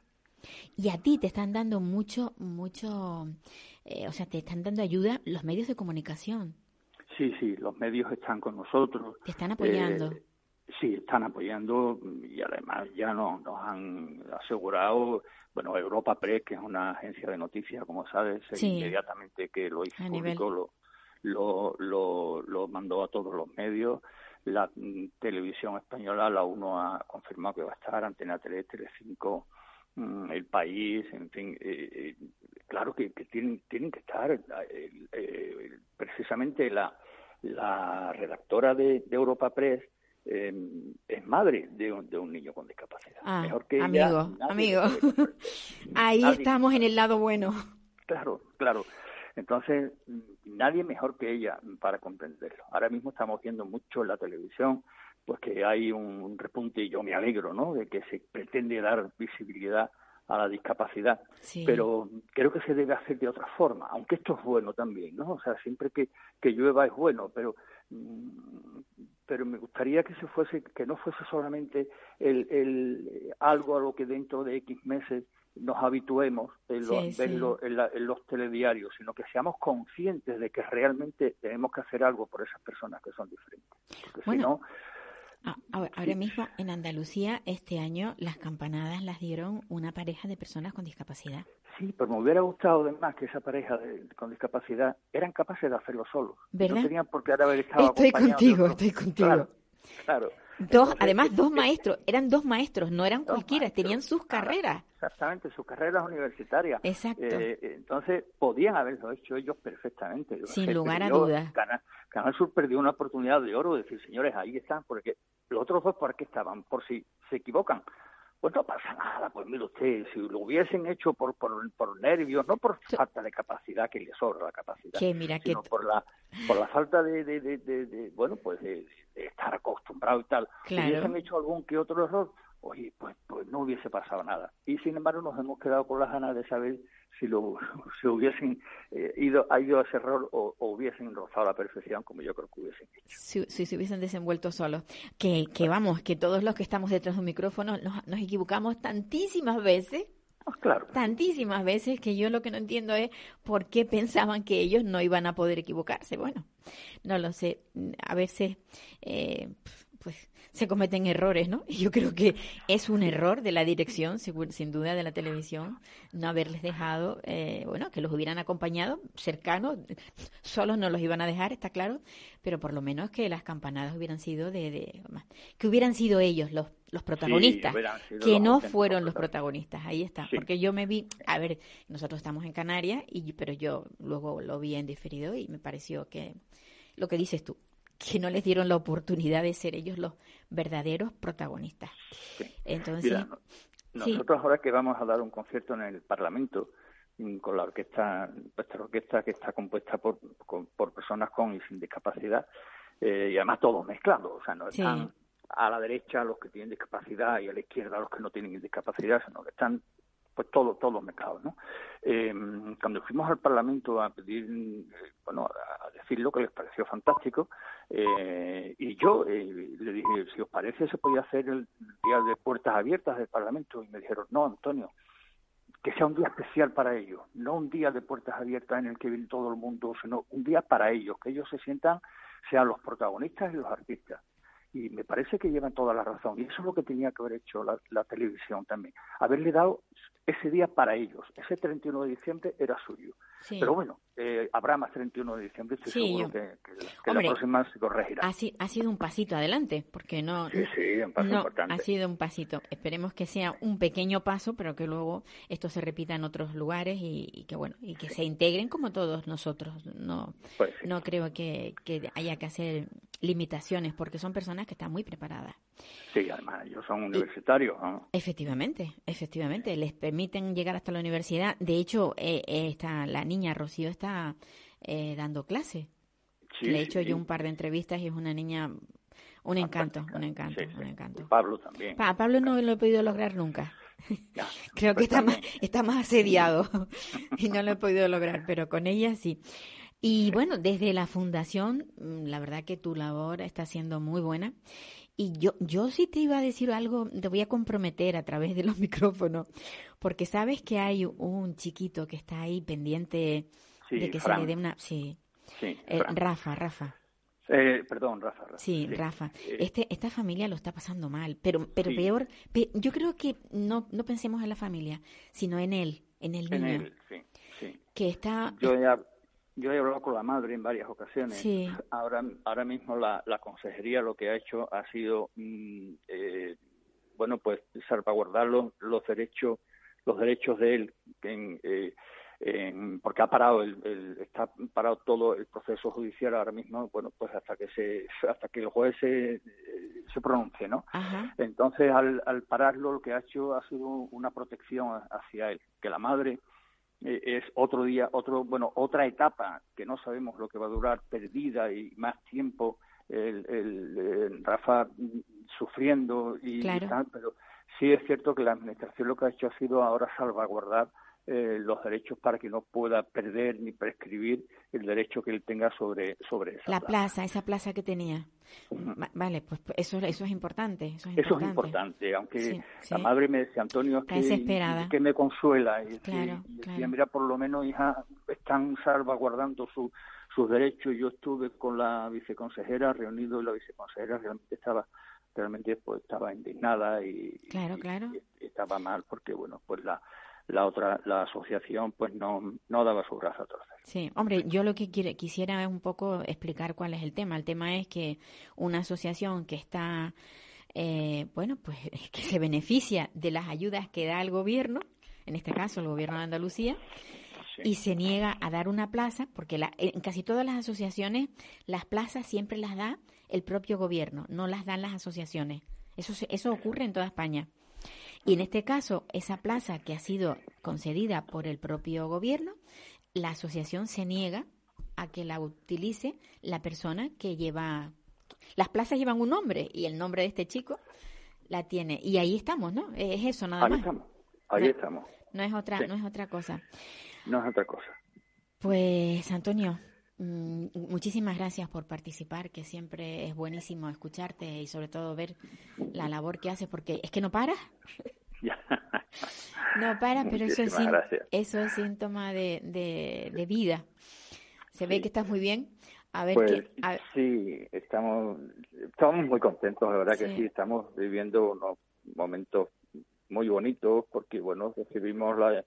Y a ti te están dando mucho, mucho, eh, o sea, te están dando ayuda los medios de comunicación. Sí, sí, los medios están con nosotros. Te están apoyando. Eh, sí, están apoyando y además ya nos, nos han asegurado, bueno, Europa Press, que es una agencia de noticias, como sabes, Sí. inmediatamente que lo hizo A público, lo, lo, lo, lo mandó a todos los medios. La mm, televisión española, la UNO ha confirmado que va a estar, Antena 3, Telecinco, mm, El País, en fin, eh, eh, claro que, que tienen, tienen que estar. eh, eh, precisamente la, la redactora de, de Europa Press eh, es madre de un, de un niño con discapacidad. Ah, Mejor que ella, amigo, nadie amigo. *laughs* Ahí Nadie. estamos en el lado bueno. Claro, claro. Entonces, nadie mejor que ella para comprenderlo. Ahora mismo estamos viendo mucho en la televisión, pues que hay un repunte, y yo me alegro, ¿no?, de que se pretende dar visibilidad a la discapacidad, Sí. pero creo que se debe hacer de otra forma, aunque esto es bueno también, ¿no? O sea, siempre que, que llueva es bueno, pero mm, pero me gustaría que se fuese, que no fuese solamente el, el algo a lo que dentro de X meses nos habituemos en, lo- Sí, en, la- en los telediarios, sino que seamos conscientes de que realmente tenemos que hacer algo por esas personas que son diferentes. Porque Bueno, si no, ahora ahora mismo en Andalucía este año las campanadas las dieron una pareja de personas con discapacidad. sí, pero me hubiera gustado además que esa pareja de- con discapacidad eran capaces de hacerlo solos. ¿Verdad? No tenían por qué haber estado Estoy contigo, estoy contigo. Claro, claro. Dos, además dos eh, maestros, eran dos maestros, no eran Dos cualquiera, maestros. tenían sus Ah, carreras. Exactamente, sus carreras universitarias. Exacto. Eh, entonces, podían haberlo hecho ellos perfectamente. Sin Se lugar a dudas. Canal, Canal Sur perdió una oportunidad de oro de decir, señores, ahí están, porque los otros dos, ¿por qué estaban? Por si se equivocan. Pues no pasa nada, pues mire usted, si lo hubiesen hecho por, por, por nervios, no por falta de capacidad, que les sobra la capacidad, Que mira que sino por la por la falta de, de, de, de- de, bueno, pues de, de estar acostumbrado y tal. Claro. Si hubiesen hecho algún que otro error, oye, pues, pues no hubiese pasado nada. Y sin embargo nos hemos quedado con las ganas de saber si lo *laughs* si hubiesen eh, ido, ha ido a ese error o, o hubiesen rozado la perfección como yo creo que hubiesen hecho. si, si se hubiesen desenvuelto solos. Que, que vamos, que todos los que estamos detrás de un micrófono nos, nos equivocamos tantísimas veces, Pues claro, tantísimas veces, que yo lo que no entiendo es por qué pensaban que ellos no iban a poder equivocarse. Bueno, no lo sé. A veces, eh, pues se cometen errores, ¿no? Y yo creo que es un error de la dirección, sin duda, de la televisión, no haberles dejado, eh, bueno, que los hubieran acompañado cercanos, solos no los iban a dejar, está claro, pero por lo menos que las campanadas hubieran sido de, de- que hubieran sido ellos los, los protagonistas, que no fueron los protagonistas. protagonistas, ahí está, Sí. porque yo me vi, a ver, nosotros estamos en Canarias, y, pero yo luego lo vi en diferido y me pareció que lo que dices tú, que no les dieron la oportunidad de ser ellos los verdaderos protagonistas. Sí. Entonces, Mira, no- sí. nosotros ahora que vamos a dar un concierto en el Parlamento mm, con la orquesta, nuestra orquesta que está compuesta por, con- por personas con y sin discapacidad, eh, y además todos mezclados, o sea, no Sí. están a la derecha los que tienen discapacidad y a la izquierda los que no tienen discapacidad, sino que están pues todo, todos los mercados, ¿no? Eh, cuando fuimos al Parlamento a pedir, eh, bueno, a decir lo que les pareció fantástico, eh, y yo eh, le dije, si os parece, se podía hacer el día de puertas abiertas del Parlamento, y me dijeron, no, Antonio, que sea un día especial para ellos, no un día de puertas abiertas en el que viene todo el mundo, sino un día para ellos, que ellos se sientan, sean los protagonistas y los artistas y me parece que llevan toda la razón. Y eso es lo que tenía que haber hecho la, la, televisión también. Haberle dado ese día para ellos. Ese 31 de diciembre era suyo. Sí. Pero bueno, eh, habrá más 31 de diciembre, estoy sí, seguro yo... que, que, que Hombre, la próxima se corregirá. Ha, ha, sido un pasito adelante, porque no... Sí, sí, un paso no, importante. Ha sido un pasito. Esperemos que sea un pequeño paso, pero que luego esto se repita en otros lugares y, y que bueno, y que sí. se integren como todos nosotros. No, pues sí. no creo que, que haya que hacer limitaciones, porque son personas que están muy preparadas. Sí, además ellos son universitarios. ¿no? Efectivamente, efectivamente, les permiten llegar hasta la universidad. De hecho, eh, está la niña Rocío está eh, dando clase. Sí, Le he hecho sí. yo un par de entrevistas y es una niña, un encanto, un encanto, un encanto. Pablo también. Pa Pablo no lo he podido lograr nunca. *laughs* Creo que está más, está más asediado *laughs* *laughs* y no lo he podido lograr, pero con ella sí. Y bueno, desde la fundación, mm, la verdad que tu labor está siendo muy buena. Y yo, yo sí te iba a decir algo, te voy a comprometer a través de los micrófonos, porque sabes que hay un chiquito que está ahí pendiente sí, de que Fran. se le dé una... Sí, sí eh, Rafa, Rafa. Eh, perdón, Rafa. Rafa. Sí, sí, Rafa. Este, esta familia lo está pasando mal, pero, pero sí. peor, pe yo creo que no, no pensemos en la familia, sino en él, en el niño. En él, sí, sí. Que está... Yo ya yo he hablado con la madre en varias ocasiones. Sí. Ahora, ahora mismo la, la consejería lo que ha hecho ha sido, mm, eh, bueno, pues salvaguardar los, los derechos, los derechos de él, en, eh, en, porque ha parado el, el, está parado todo el proceso judicial ahora mismo, bueno, pues hasta que se, hasta que el juez se, se pronuncie, ¿no? Ajá. Entonces, al, al pararlo, lo que ha hecho ha sido una protección hacia él, que la madre eh, es otro día, otro, bueno, otra etapa que no sabemos lo que va a durar, perdida y más tiempo, el, el, el Rafa sufriendo y, claro. y, tal, pero sí es cierto que la administración lo que ha hecho ha sido ahora salvaguardar eh, los derechos para que no pueda perder ni prescribir el derecho que él tenga sobre sobre esa la plaza, plaza esa plaza que tenía uh -huh. vale pues eso eso es importante eso es importante, eso es importante aunque sí, sí. la madre me decía Antonio que, que me consuela y, claro, y claro. mira por lo menos hija están salvaguardando su, sus derechos yo estuve con la viceconsejera reunido y la viceconsejera realmente estaba realmente pues estaba indignada y, claro, claro. y estaba mal porque bueno pues la la otra la asociación pues no no daba su brazo a torcer. Sí, hombre, yo lo que quiere, quisiera es un poco explicar cuál es el tema. El tema es que una asociación que está eh, bueno, pues *laughs* que se beneficia de las ayudas que da el gobierno, en este caso el gobierno de Andalucía, sí. y se niega a dar una plaza, porque la, en casi todas las asociaciones las plazas siempre las da el propio gobierno, no las dan las asociaciones. Eso, eso ocurre en toda España. Y en este caso, esa plaza que ha sido concedida por el propio gobierno, la asociación se niega a que la utilice la persona que lleva... Las plazas llevan un nombre y el nombre de este chico la tiene. Y ahí estamos, ¿no? Es eso nada ahí más. Estamos. Ahí no, estamos. No es otra, sí. no es otra cosa. No es otra cosa. Pues, Antonio, muchísimas gracias por participar, que siempre es buenísimo escucharte y sobre todo ver la labor que haces, porque es que no paras. *laughs* no paras, pero eso es, eso es síntoma de, de, de vida. Se sí. ve que estás muy bien. A ver pues, a... sí, estamos, estamos muy contentos, la verdad sí. que sí, estamos viviendo unos momentos muy bonitos porque, bueno, recibimos la,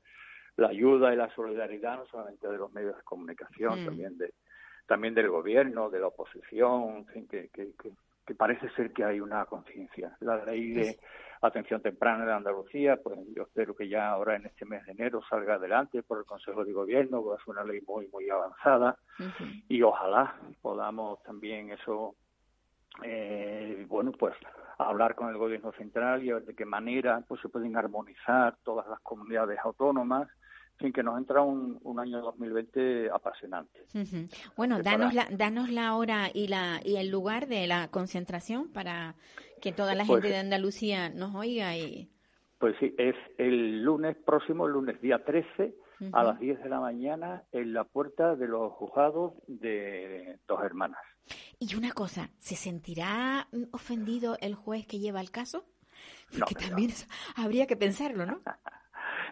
la ayuda y la solidaridad no solamente de los medios de comunicación, mm. también de también del gobierno, de la oposición, que, que, que, que parece ser que hay una conciencia. La ley de atención temprana de Andalucía, pues yo espero que ya ahora en este mes de enero salga adelante por el Consejo de Gobierno, pues es una ley muy, muy avanzada uh -huh. y ojalá podamos también eso, eh, bueno, pues hablar con el Gobierno central y a ver de qué manera pues se pueden armonizar todas las comunidades autónomas fin, que nos entra un, un año 2020 apasionante. Uh -huh. Bueno, danos la, danos la hora y la y el lugar de la concentración para que toda la pues, gente de Andalucía nos oiga y Pues sí, es el lunes próximo, el lunes día 13, a las 10 de la mañana, en la puerta de los juzgados de dos hermanas. Y una cosa, ¿se sentirá ofendido el juez que lleva el caso? Porque también habría que pensarlo, ¿no? *laughs*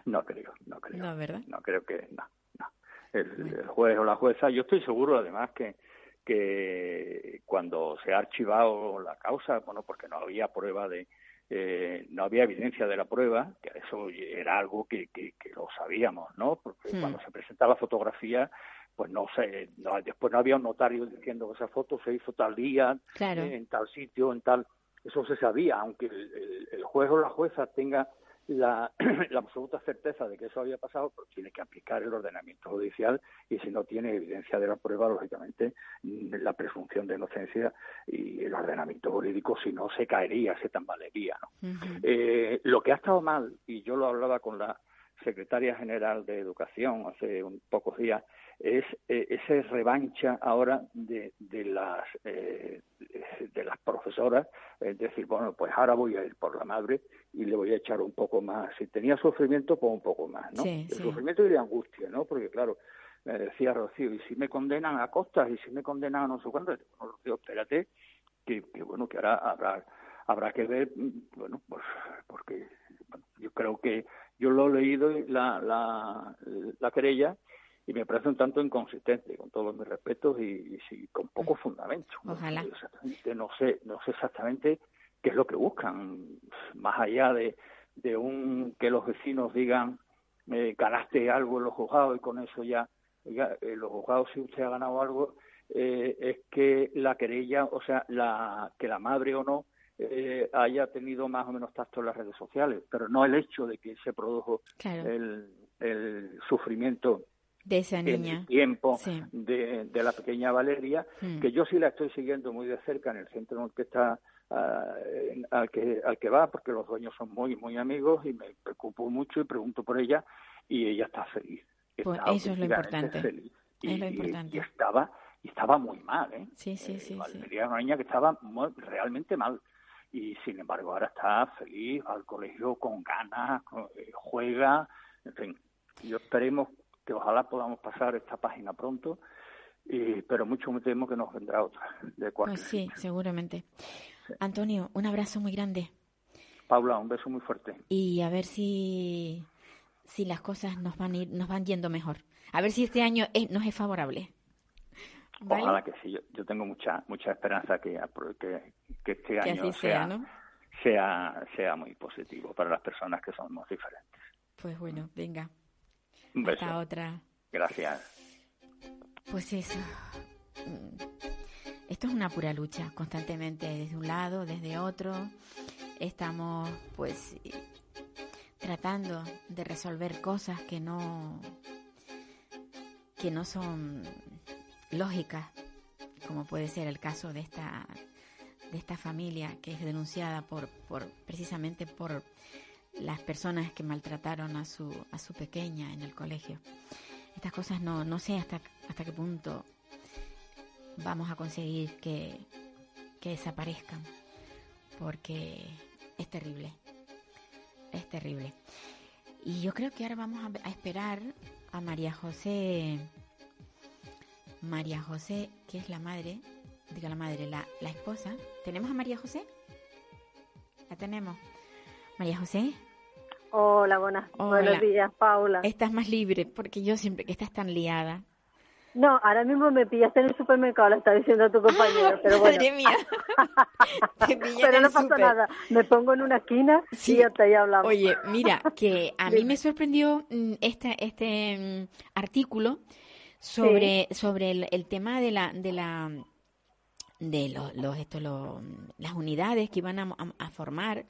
No creo, no creo. No, ¿verdad? No creo que, no, no. El, el juez o la jueza, yo estoy seguro además que que cuando se ha archivado la causa, bueno, porque no había prueba de, eh, no había evidencia de la prueba, que eso era algo que, que, que lo sabíamos, ¿no? Porque Hmm. cuando se presenta la fotografía, pues no sé, no, después no había un notario diciendo que esa foto se hizo tal día, Claro. eh, en tal sitio, en tal, eso se sabía, aunque el, el- el juez o la jueza tenga la, *clears throat* la absoluta certeza de que eso había pasado, pues tiene que aplicar el ordenamiento judicial y si no tiene evidencia de la prueba, lógicamente, mm, la presunción de inocencia y el ordenamiento jurídico, si no, se caería, se tambalearía. ¿no? Eh, lo que ha estado mal, y yo lo hablaba con la secretaria general de Educación hace un pocos días, es eh, esa revancha ahora de, de las eh, de las profesoras, es decir, bueno, pues ahora voy a ir por la madre y le voy a echar un poco más. Si tenía sufrimiento, pues un poco más, ¿no? Sí, el sí. sufrimiento y de angustia, ¿no? Porque claro, me decía Rocío, y si me condenan a costas, y si me condenan a no sé cuánto, bueno, Rocío, espérate, que, que bueno, que ahora habrá habrá que ver, bueno, pues porque bueno, yo creo que yo lo he leído la, la, la querella y me parece un tanto inconsistente, con todos mis respetos y, y con poco fundamento. Ojalá. No sé, no sé exactamente qué es lo que buscan, más allá de, de un que los vecinos digan eh, ganaste algo en los juzgados y con eso ya, en los juzgados si usted ha ganado algo eh, es que la querella, o sea, la que la madre o no eh, haya tenido más o menos tacto en las redes sociales, pero no el hecho de que se produjo Claro. el, el sufrimiento De esa en niña. el tiempo Sí. de, de la pequeña Valeria, Mm. que yo sí la estoy siguiendo muy de cerca en el centro en el que está en- al que al que va porque los dueños son muy muy amigos y me preocupo mucho y pregunto por ella y ella está feliz Pues Está eso es lo importante. feliz. Es Y- lo y- importante. y estaba y estaba muy mal ¿eh? Sí, sí, Eh, sí, sí. Valeria era una niña que estaba muy- realmente mal y sin embargo ahora está feliz va al colegio con ganas eh, juega en fin yo esperemos que ojalá podamos pasar esta página pronto y, pero mucho me temo que nos vendrá otra de cualquier Pues sí, sitio. seguramente. Antonio, un abrazo muy grande Paula un beso muy fuerte y a ver si si las cosas nos van ir, nos van yendo mejor. A ver si este año es- nos es favorable. ¿Vale? ojalá que sí yo, yo tengo mucha mucha esperanza que que, que este Que año así sea, ¿no? sea sea muy positivo para las personas que somos diferentes Pues bueno, venga. Un beso Hasta otra. gracias Pues eso. Esto es una pura lucha, constantemente, desde un lado, desde otro. Estamos, pues, tratando de resolver cosas que no, que no son lógicas, como puede ser el caso de esta, de esta familia que es denunciada por, por, precisamente por las personas que maltrataron a su, a su pequeña en el colegio estas cosas no, no sé hasta, hasta qué punto vamos a conseguir que, que desaparezcan, porque es terrible, es terrible. Y yo creo que ahora vamos a, a esperar a María José, María José, que es la madre, digo la madre, la, la esposa. ¿Tenemos a María José? La tenemos. María José, Hola, buenas, Hola. buenos días, Paula. estás más libre, porque yo siempre que estás tan liada. No, ahora mismo me pillaste en el supermercado, lo está diciendo tu compañero, pero bueno. Madre mía. *laughs* Te pero no pasa nada, me pongo en una esquina Sí. y ya ya hablamos. Oye, mira, que a mí me sorprendió mm, este, este mm, artículo sobre, sobre el, el tema de la, de la de los, los, esto, los- las unidades que iban a, a- a formar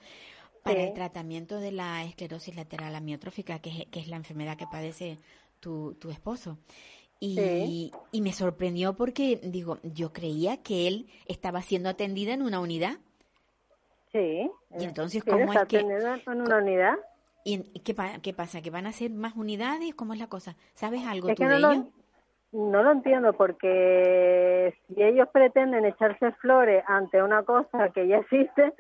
para el tratamiento de la esclerosis lateral amiotrófica, que es, que es la enfermedad que padece tu, tu esposo. Y, Sí. y me sorprendió porque, digo, yo creía que él estaba siendo atendida en una unidad. Sí. Y entonces, ¿cómo es que- en una unidad? ¿Y qué, qué pasa? ¿Que van a ser más unidades? ¿Cómo es la cosa? ¿Sabes algo Es tú que de no ello? lo, no lo entiendo porque si ellos pretenden echarse flores ante una cosa que ya existe,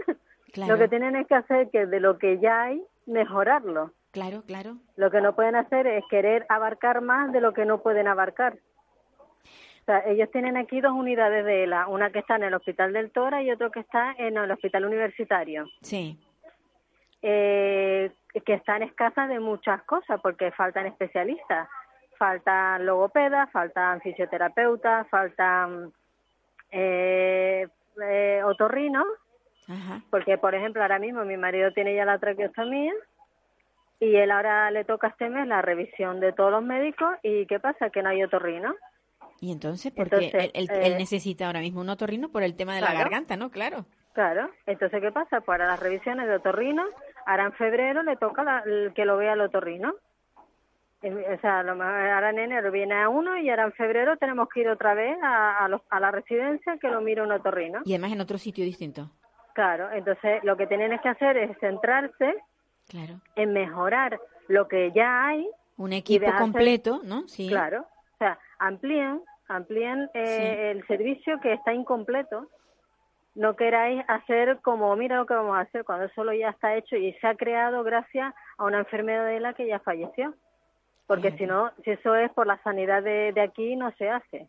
Claro. lo que tienen es que hacer que de lo que ya hay mejorarlo. Claro, claro. Lo que no pueden hacer es querer abarcar más de lo que no pueden abarcar. O sea, ellos tienen aquí dos unidades de ELA, una que está en el Hospital del Tora y otro que está en el Hospital Universitario. Sí. eh, que están escasas de muchas cosas porque faltan especialistas, faltan logopedas, faltan fisioterapeutas, faltan eh, eh, otorrinos, Ajá. porque por ejemplo ahora mismo mi marido tiene ya la traqueostomía y él ahora le toca este mes la revisión de todos los médicos y ¿qué pasa? Que no hay otorrino. Y entonces, porque Entonces, él, él- él eh, necesita ahora mismo un otorrino por el tema de la garganta, ¿no? Claro. Claro, entonces ¿qué pasa? Pues Para las revisiones de otorrino, ahora en febrero le toca la- el que lo vea el otorrino. O sea, a lo mejor ahora en enero viene a uno y ahora en febrero tenemos que ir otra vez a, a, los- a la residencia que lo mire un otorrino. Y además en otro sitio distinto. Claro, entonces lo que tienen es que hacer es centrarse Claro. en mejorar lo que ya hay. Un equipo completo, ¿no? Sí. Claro, o sea, amplíen, amplíen eh, el servicio que está incompleto. No queráis hacer como, mira lo que vamos a hacer, cuando eso ya está hecho y se ha creado gracias a una enfermedad de la que ya falleció. Porque Claro. si no, si eso es por la sanidad de, de aquí, no se hace.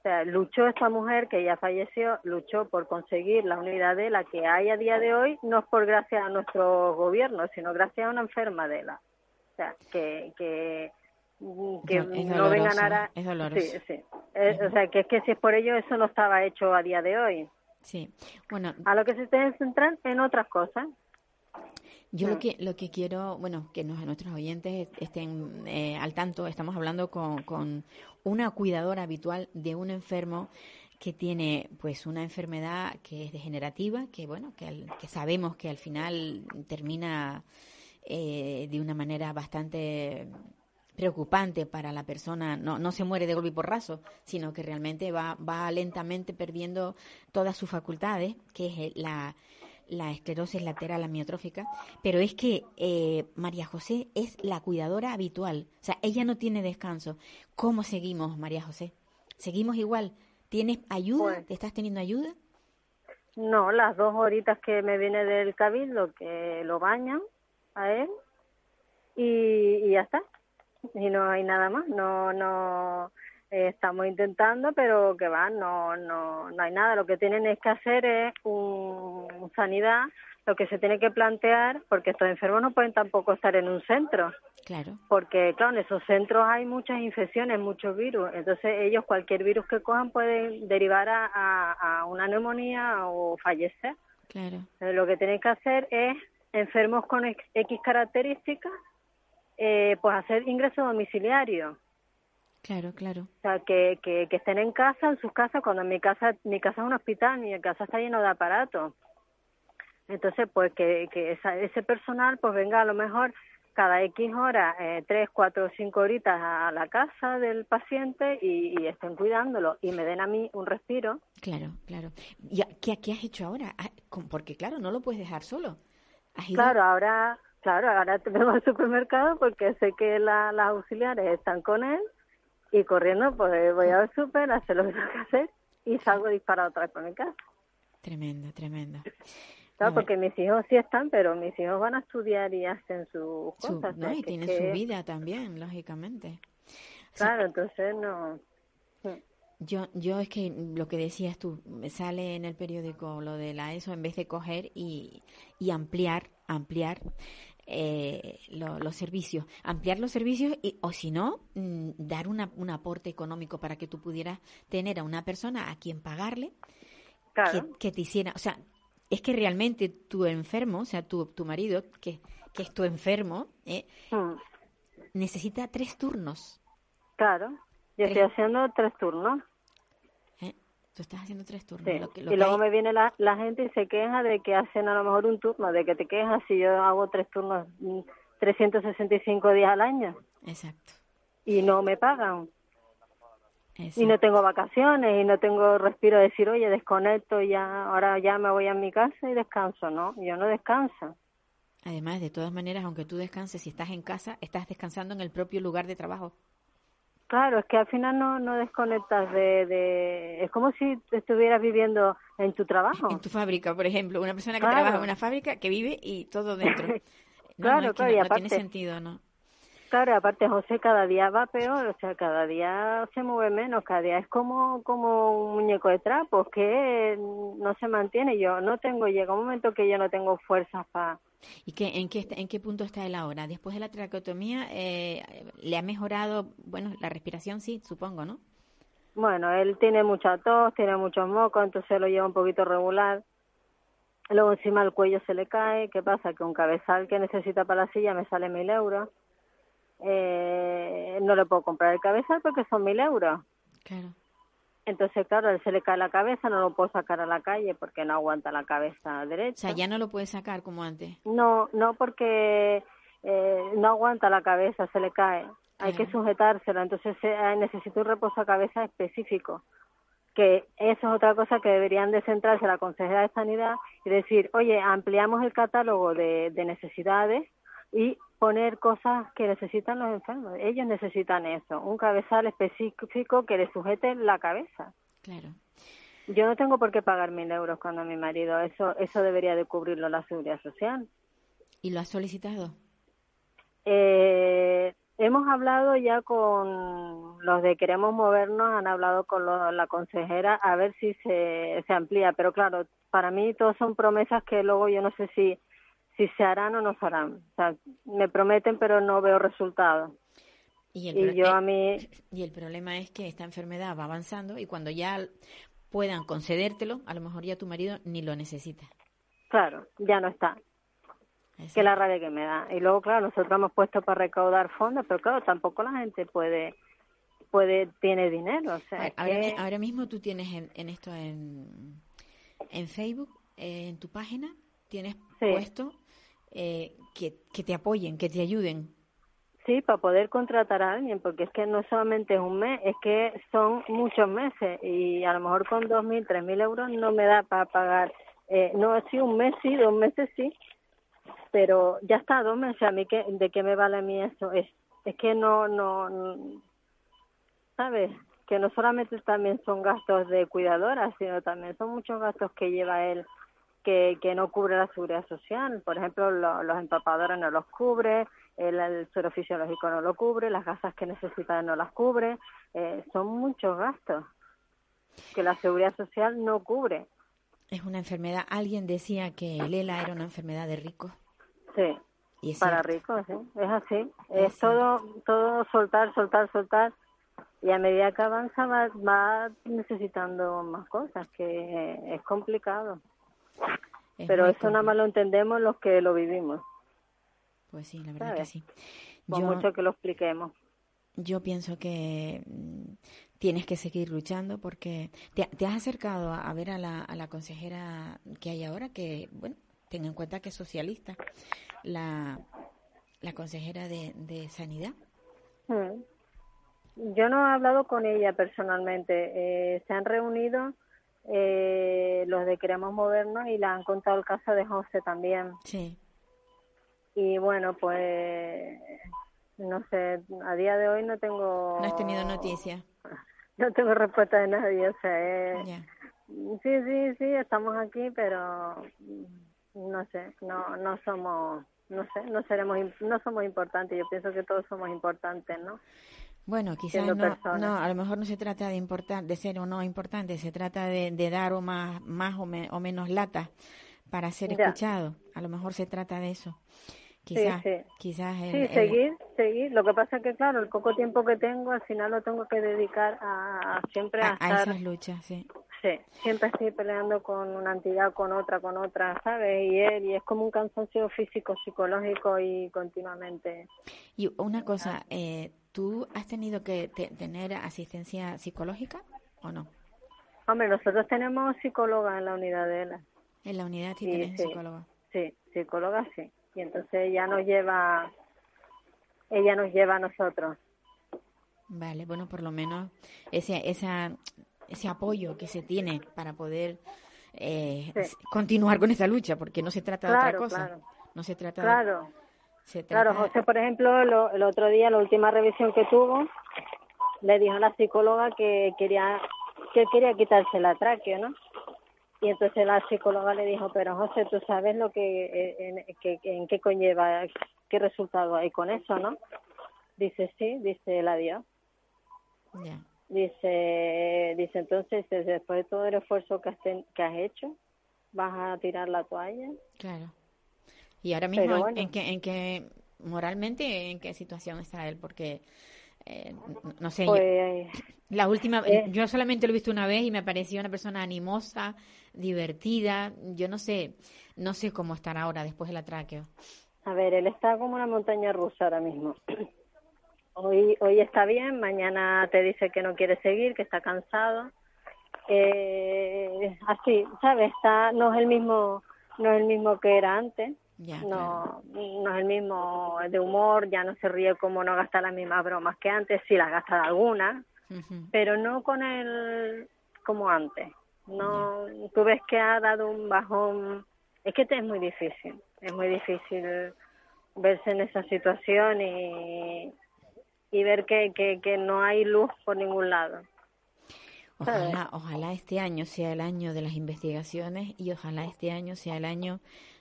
O sea, luchó esta mujer que ya falleció, luchó por conseguir la unidad de la que hay a día de hoy, no es por gracias a nuestro gobierno, sino gracias a una enferma de la. O sea, que, que, que Es no doloroso, vengan ahora. es doloroso. Sí, sí. O sea, que es que si es por ello, eso no estaba hecho a día de hoy. Sí. Bueno, A lo que se deben centrar en otras cosas. Yo lo que lo que quiero, bueno, que nos, nuestros oyentes estén eh, al tanto, estamos hablando con, con una cuidadora habitual de un enfermo que tiene pues una enfermedad que es degenerativa, que bueno, que, al- que sabemos que al final termina eh, de una manera bastante preocupante para la persona, no, no se muere de golpe y porrazo, sino que realmente va, va lentamente perdiendo todas sus facultades, que es la, la esclerosis lateral amiotrófica, pero es que eh, María José es la cuidadora habitual, o sea, ella no tiene descanso. ¿Cómo seguimos, María José? ¿Seguimos igual? ¿Tienes ayuda? Pues- ¿Estás teniendo ayuda? No, las dos horitas que me viene del cabildo, que lo bañan a él y, y ya está. Y no hay nada más. No, no eh, estamos intentando, pero que va, no, no, no hay nada. Lo que tienen es que hacer es un sanidad. Lo que se tiene que plantear, porque estos enfermos no pueden tampoco estar en un centro Claro, porque claro, en esos centros hay muchas infecciones, muchos virus, entonces ellos cualquier virus que cojan pueden derivar a, a- a una neumonía o fallecer. claro, Entonces, lo que tienen que hacer es, enfermos con X características, eh, pues hacer ingreso domiciliario. Claro, claro. O sea, que, que, que estén en casa, en sus casas, cuando en mi casa, mi casa es un hospital, mi casa está lleno de aparatos. Entonces, pues que, que esa- ese personal pues venga a lo mejor cada X horas, eh, tres, cuatro, cinco horitas a la casa del paciente y, y estén cuidándolo y me den a mí un respiro. Claro, claro. ¿Y qué, qué has hecho ahora? Ah, Porque claro, no lo puedes dejar solo. Claro, ahora, claro, ahora te *laughs* vengo al supermercado porque sé que la- las auxiliares están con él y corriendo pues voy al super, a hacer lo que tengo que hacer y salgo disparado otra vez por mi casa. Tremendo, tremendo. Claro, porque mis hijos sí están, pero mis hijos van a estudiar y hacen sus su- cosas. no, y tienen que- su vida también, lógicamente. O sea, Claro, entonces no. Yo, yo es que lo que decías tú, sale en el periódico lo de la ESO, en vez de coger y, y ampliar, ampliar eh, lo- los servicios, ampliar los servicios y, o si no, mm, dar una, un aporte económico para que tú pudieras tener a una persona a quien pagarle Claro, que, que te hiciera, o sea, es que realmente tu enfermo, o sea, tu, tu marido, que, que es tu enfermo, eh, mm, necesita tres turnos. claro. Yo Tres. estoy haciendo tres turnos. Tú estás haciendo tres turnos. Sí. Lo que- lo y luego hay- me viene la, la gente y se queja de que hacen a lo mejor un turno, de que te quejas si yo hago tres turnos mm, 365 días al año Exacto. y no me pagan. Y no tengo vacaciones y no tengo respiro de decir, oye, desconecto ya, ahora ya me voy a mi casa y descanso. No, yo no descanso. Además, de todas maneras, aunque tú descanses, si estás en casa, estás descansando en el propio lugar de trabajo. Claro, es que al final no, no desconectas de, de... Es como si estuvieras viviendo en tu trabajo. En tu fábrica, por ejemplo, una persona que Claro. trabaja en una fábrica que vive y todo dentro. *laughs* No, Claro, no, es que claro, y no, no tiene sentido, ¿no? Claro, aparte José cada día va peor, o sea, cada día se mueve menos, cada día es como como un muñeco de trapos que no se mantiene. Yo no tengo, llega un momento que yo no tengo fuerzas para... ¿Y qué, en, qué, en qué punto está él ahora? Después de la traqueotomía, eh, ¿le ha mejorado, bueno, la respiración sí, supongo, ¿no? Bueno, él tiene mucha tos, tiene muchos mocos, entonces lo lleva un poquito regular. Luego encima el cuello se le cae. ¿Qué pasa? Que un cabezal que necesita para la silla me sale mil euros. Eh, no le puedo comprar el cabezal porque son mil euros. Claro. Entonces, claro, a él se le cae la cabeza, no lo puedo sacar a la calle porque no aguanta la cabeza O derecha. sea, ya no lo puede sacar como antes. No, no porque eh, no aguanta la cabeza, se le cae. Hay que sujetárselo, entonces eh, necesita un reposo a cabeza específico. Que eso es otra cosa que deberían de centrarse la Consejera de Sanidad y decir, oye, ampliamos el catálogo de, de necesidades y poner cosas que necesitan los enfermos. Ellos necesitan eso, un cabezal específico que le sujete la cabeza. Claro. Yo no tengo por qué pagar mil euros cuando mi marido, eso, eso debería de cubrirlo la seguridad social. ¿Y lo has solicitado? Eh, hemos hablado ya con los de Queremos Movernos, han hablado con lo- la consejera a ver si se, se amplía, pero claro, para mí todos son promesas que luego yo no sé si, si se harán o no se harán. O sea, me prometen pero no veo resultados. Y el, Y yo eh, a mí, *laughs* y el problema es que esta enfermedad va avanzando y cuando ya puedan concedértelo, a lo mejor ya tu marido ni lo necesita. claro, ya no está. Que la rabia que me da. Y luego, claro, nosotros hemos puesto para recaudar fondos, pero claro, tampoco la gente puede, puede, tiene dinero. O sea, ahora, que- ahora mismo tú tienes en, en esto en, en Facebook, eh, en tu página, tienes Sí. puesto eh, que, que te apoyen, que te ayuden. Sí, para poder contratar a alguien, porque es que no solamente es un mes, es que son muchos meses y a lo mejor con dos mil, tres mil euros no me da para pagar. Eh, no, sí, un mes sí, dos meses sí, pero ya está, dos meses, a mí que, ¿de qué me vale a mí eso? Es, es que no, no, no- ¿sabes? Que no solamente también son gastos de cuidadora, sino también son muchos gastos que lleva él que, que no cubre la seguridad social. Por ejemplo, lo- los empapadores no los cubre, el, el suero fisiológico no lo cubre, las gasas que necesita no las cubre. Eh, son muchos gastos que la seguridad social no cubre. Es una enfermedad. Alguien decía que el ELA era una enfermedad de ricos. Sí, Y para ricos, es así. Es Es todo, todo soltar, soltar, soltar. Y a medida que avanza va, va necesitando más cosas, que es complicado. Es Pero eso nada más lo entendemos los que lo vivimos, Pues sí, la verdad que ¿sabes? sí. por Yo, mucho que lo expliquemos. yo pienso que mm, tienes que seguir luchando porque te, te has acercado a, a ver a la, a la consejera que hay ahora, que, bueno, ten en cuenta que es socialista, la, la consejera de, de Sanidad. Mm. Yo no he hablado con ella personalmente. Eh, se han reunido eh, los de Queremos Movernos y le han contado el caso de José también. Sí, Y bueno, pues no sé, a día de hoy no tengo... no has tenido noticia. *laughs* No tengo respuesta de nadie, o sea, Ya. sí, sí, sí, estamos aquí, pero no sé, no, no somos, no sé, no seremos, no somos importantes. Yo pienso que todos somos importantes, ¿no? Bueno, quizás no, no, a lo mejor no se trata de importar, de ser o no importante, se trata de, de dar o más, más o, me- o menos lata para ser Ya. escuchado. A lo mejor se trata de eso. Quizás, sí. quizás el- Sí, el- seguir, seguir. Lo que pasa es que, claro, el poco tiempo que tengo, al final lo tengo que dedicar a, a siempre a, a, esas luchas, sí. sí, siempre estoy peleando con una entidad, con otra, con otra, ¿sabes? Y, él, y es como un cansancio físico, psicológico y continuamente. Y una cosa, eh, ¿tú has tenido que te- tener asistencia psicológica o no? Hombre, nosotros tenemos psicóloga en la unidad de ELA. En la unidad sí, Sí, tienes sí. psicóloga sí. Y entonces ella nos lleva, ella nos lleva a nosotros. Vale, bueno, por lo menos ese, esa, ese apoyo que se tiene para poder eh, Sí. continuar con esta lucha, porque no se trata de otra cosa. claro. No se trata Claro. Se Claro, José, por ejemplo, lo- el otro día, la última revisión que tuvo, le dijo a la psicóloga que quería que quería quitarse la tráqueo, ¿no? Y entonces la psicóloga le dijo, pero José, tú sabes lo que, en, que- en qué conlleva, qué resultado hay con eso, ¿no? Dice, sí, dice el adiós. Ya. Dice, dice entonces, después de todo el esfuerzo que has, ten- que has hecho, vas a tirar la toalla. Claro. Y ahora mismo, ¿en- bueno. ¿en, qué, en qué, moralmente, en qué situación está él? Porque, eh, no- no sé, yo- Pues la última, eh. yo solamente lo he visto una vez y me pareció una persona animosa, divertida. Yo no sé, no sé cómo estará ahora después del atraqueo. A ver, él está como una montaña rusa ahora mismo. *clears throat* Hoy, hoy está bien, mañana te dice que no quiere seguir, que está cansado. Eh, así, ¿sabes? Está, no es el mismo, no es el mismo que era antes. Ya, no, no es el mismo de humor, ya no se ríe como no gasta las mismas bromas que antes, sí las gasta algunas, pero no con el como antes. No, tú ves que ha dado un bajón. Es que te es muy difícil, es muy difícil verse en esa situación y, y ver que, que, que no hay luz por ningún lado. Ojalá, ojalá este año sea el año de las investigaciones y ojalá este año sea el año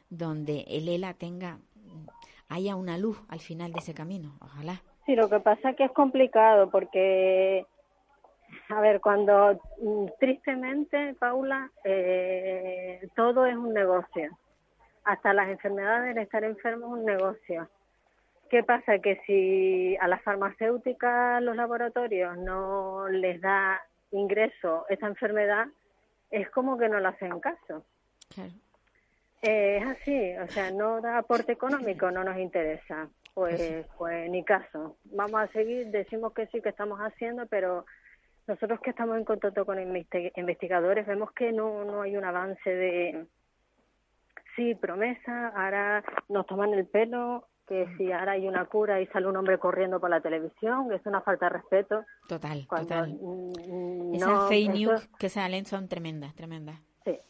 donde el ELA tenga, haya una luz al final de ese camino. Ojalá. Sí, lo que pasa es que es complicado porque, a ver, cuando mm, tristemente, Paula, eh, todo es un negocio. Hasta las enfermedades, el estar enfermo es un negocio. ¿Qué pasa? Que si a las farmacéuticas, los laboratorios no les da ingreso esa enfermedad, es como que no le hacen caso. Claro. Eh, es así, o sea, no da aporte económico, no nos interesa. Pues, pues ni caso. Vamos a seguir, decimos que sí que estamos haciendo, pero nosotros que estamos en contacto con investi- investigadores vemos que no, no hay un avance de, sí, promesa, ahora nos toman el pelo, que si ahora hay una cura y sale un hombre corriendo por la televisión, es una falta de respeto. Total, Cuando, total. mm, Esas no, fake eso- news que salen son tremendas, tremendas.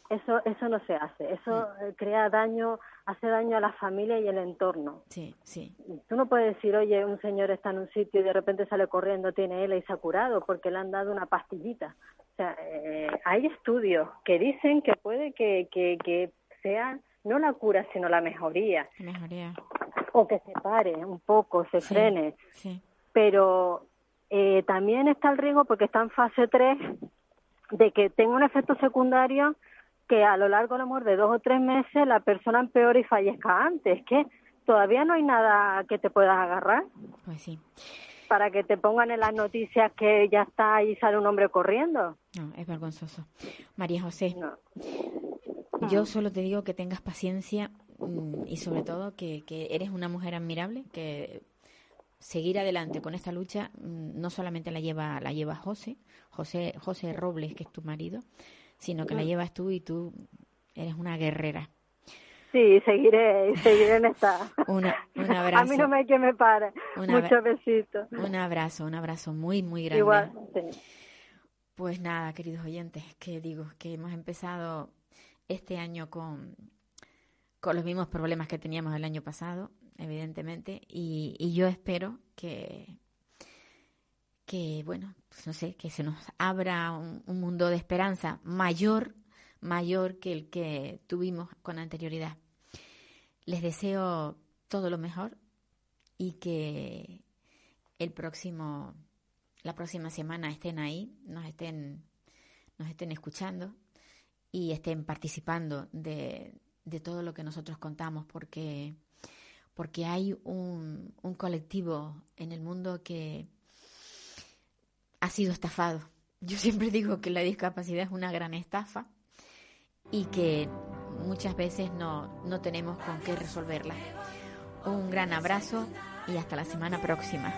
Eso, eso no se hace. Eso eh, crea daño, hace daño a la familia y el entorno. Sí, sí. Tú no puedes decir, oye, un señor está en un sitio y de repente sale corriendo, tiene él y se ha curado porque le han dado una pastillita. O sea, eh, hay estudios que dicen que puede que, que, que sea no la cura, sino la mejoría. Mejoría. O que se pare un poco, se Sí, frene. Sí. Pero eh, también está el riesgo, porque está en fase 3, de que tenga un efecto secundario que a lo largo del amor de dos o tres meses la persona empeore y fallezca antes. que todavía no hay nada que te puedas agarrar Pues sí. para que te pongan en las noticias que ya está y sale un hombre corriendo. No, es vergonzoso. María José, No. yo solo te digo que tengas paciencia mm, y sobre todo que, que eres una mujer admirable, que seguir adelante con esta lucha mm, no solamente la lleva la lleva José, José José Robles, que es tu marido, sino que la llevas tú y tú eres una guerrera. Sí, seguiré, seguiré en esta. *laughs* Una- un A abrazo. mí no me hay que me pare. Muchos besitos. Un abrazo, un abrazo muy, muy grande. Igual, sí. Pues nada, queridos oyentes, que digo que hemos empezado este año con, con los mismos problemas que teníamos el año pasado, evidentemente, y, y yo espero que, que, bueno, pues no sé, que se nos abra un, un mundo de esperanza mayor, mayor que el que tuvimos con anterioridad. Les deseo todo lo mejor y que el próximo la próxima semana estén ahí, nos estén, nos estén escuchando y estén participando de, de todo lo que nosotros contamos, porque, porque hay un, un colectivo en el mundo que ha sido estafado. Yo siempre *laughs* digo que la discapacidad es una gran estafa y que muchas veces no, no tenemos con qué resolverla. Un gran abrazo y hasta la semana próxima.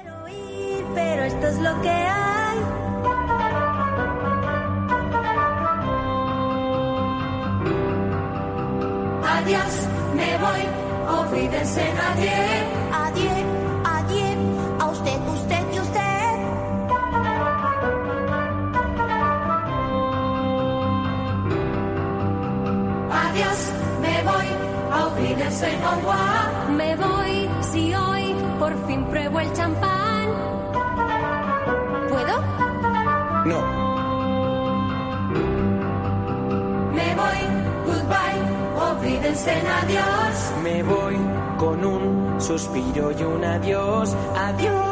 Adiós, me voy, olvídense nadie. Me voy si hoy por fin pruebo el champán. ¿Puedo? No. Me voy, olvídense en adiós. Me voy con un suspiro y un adiós, adiós.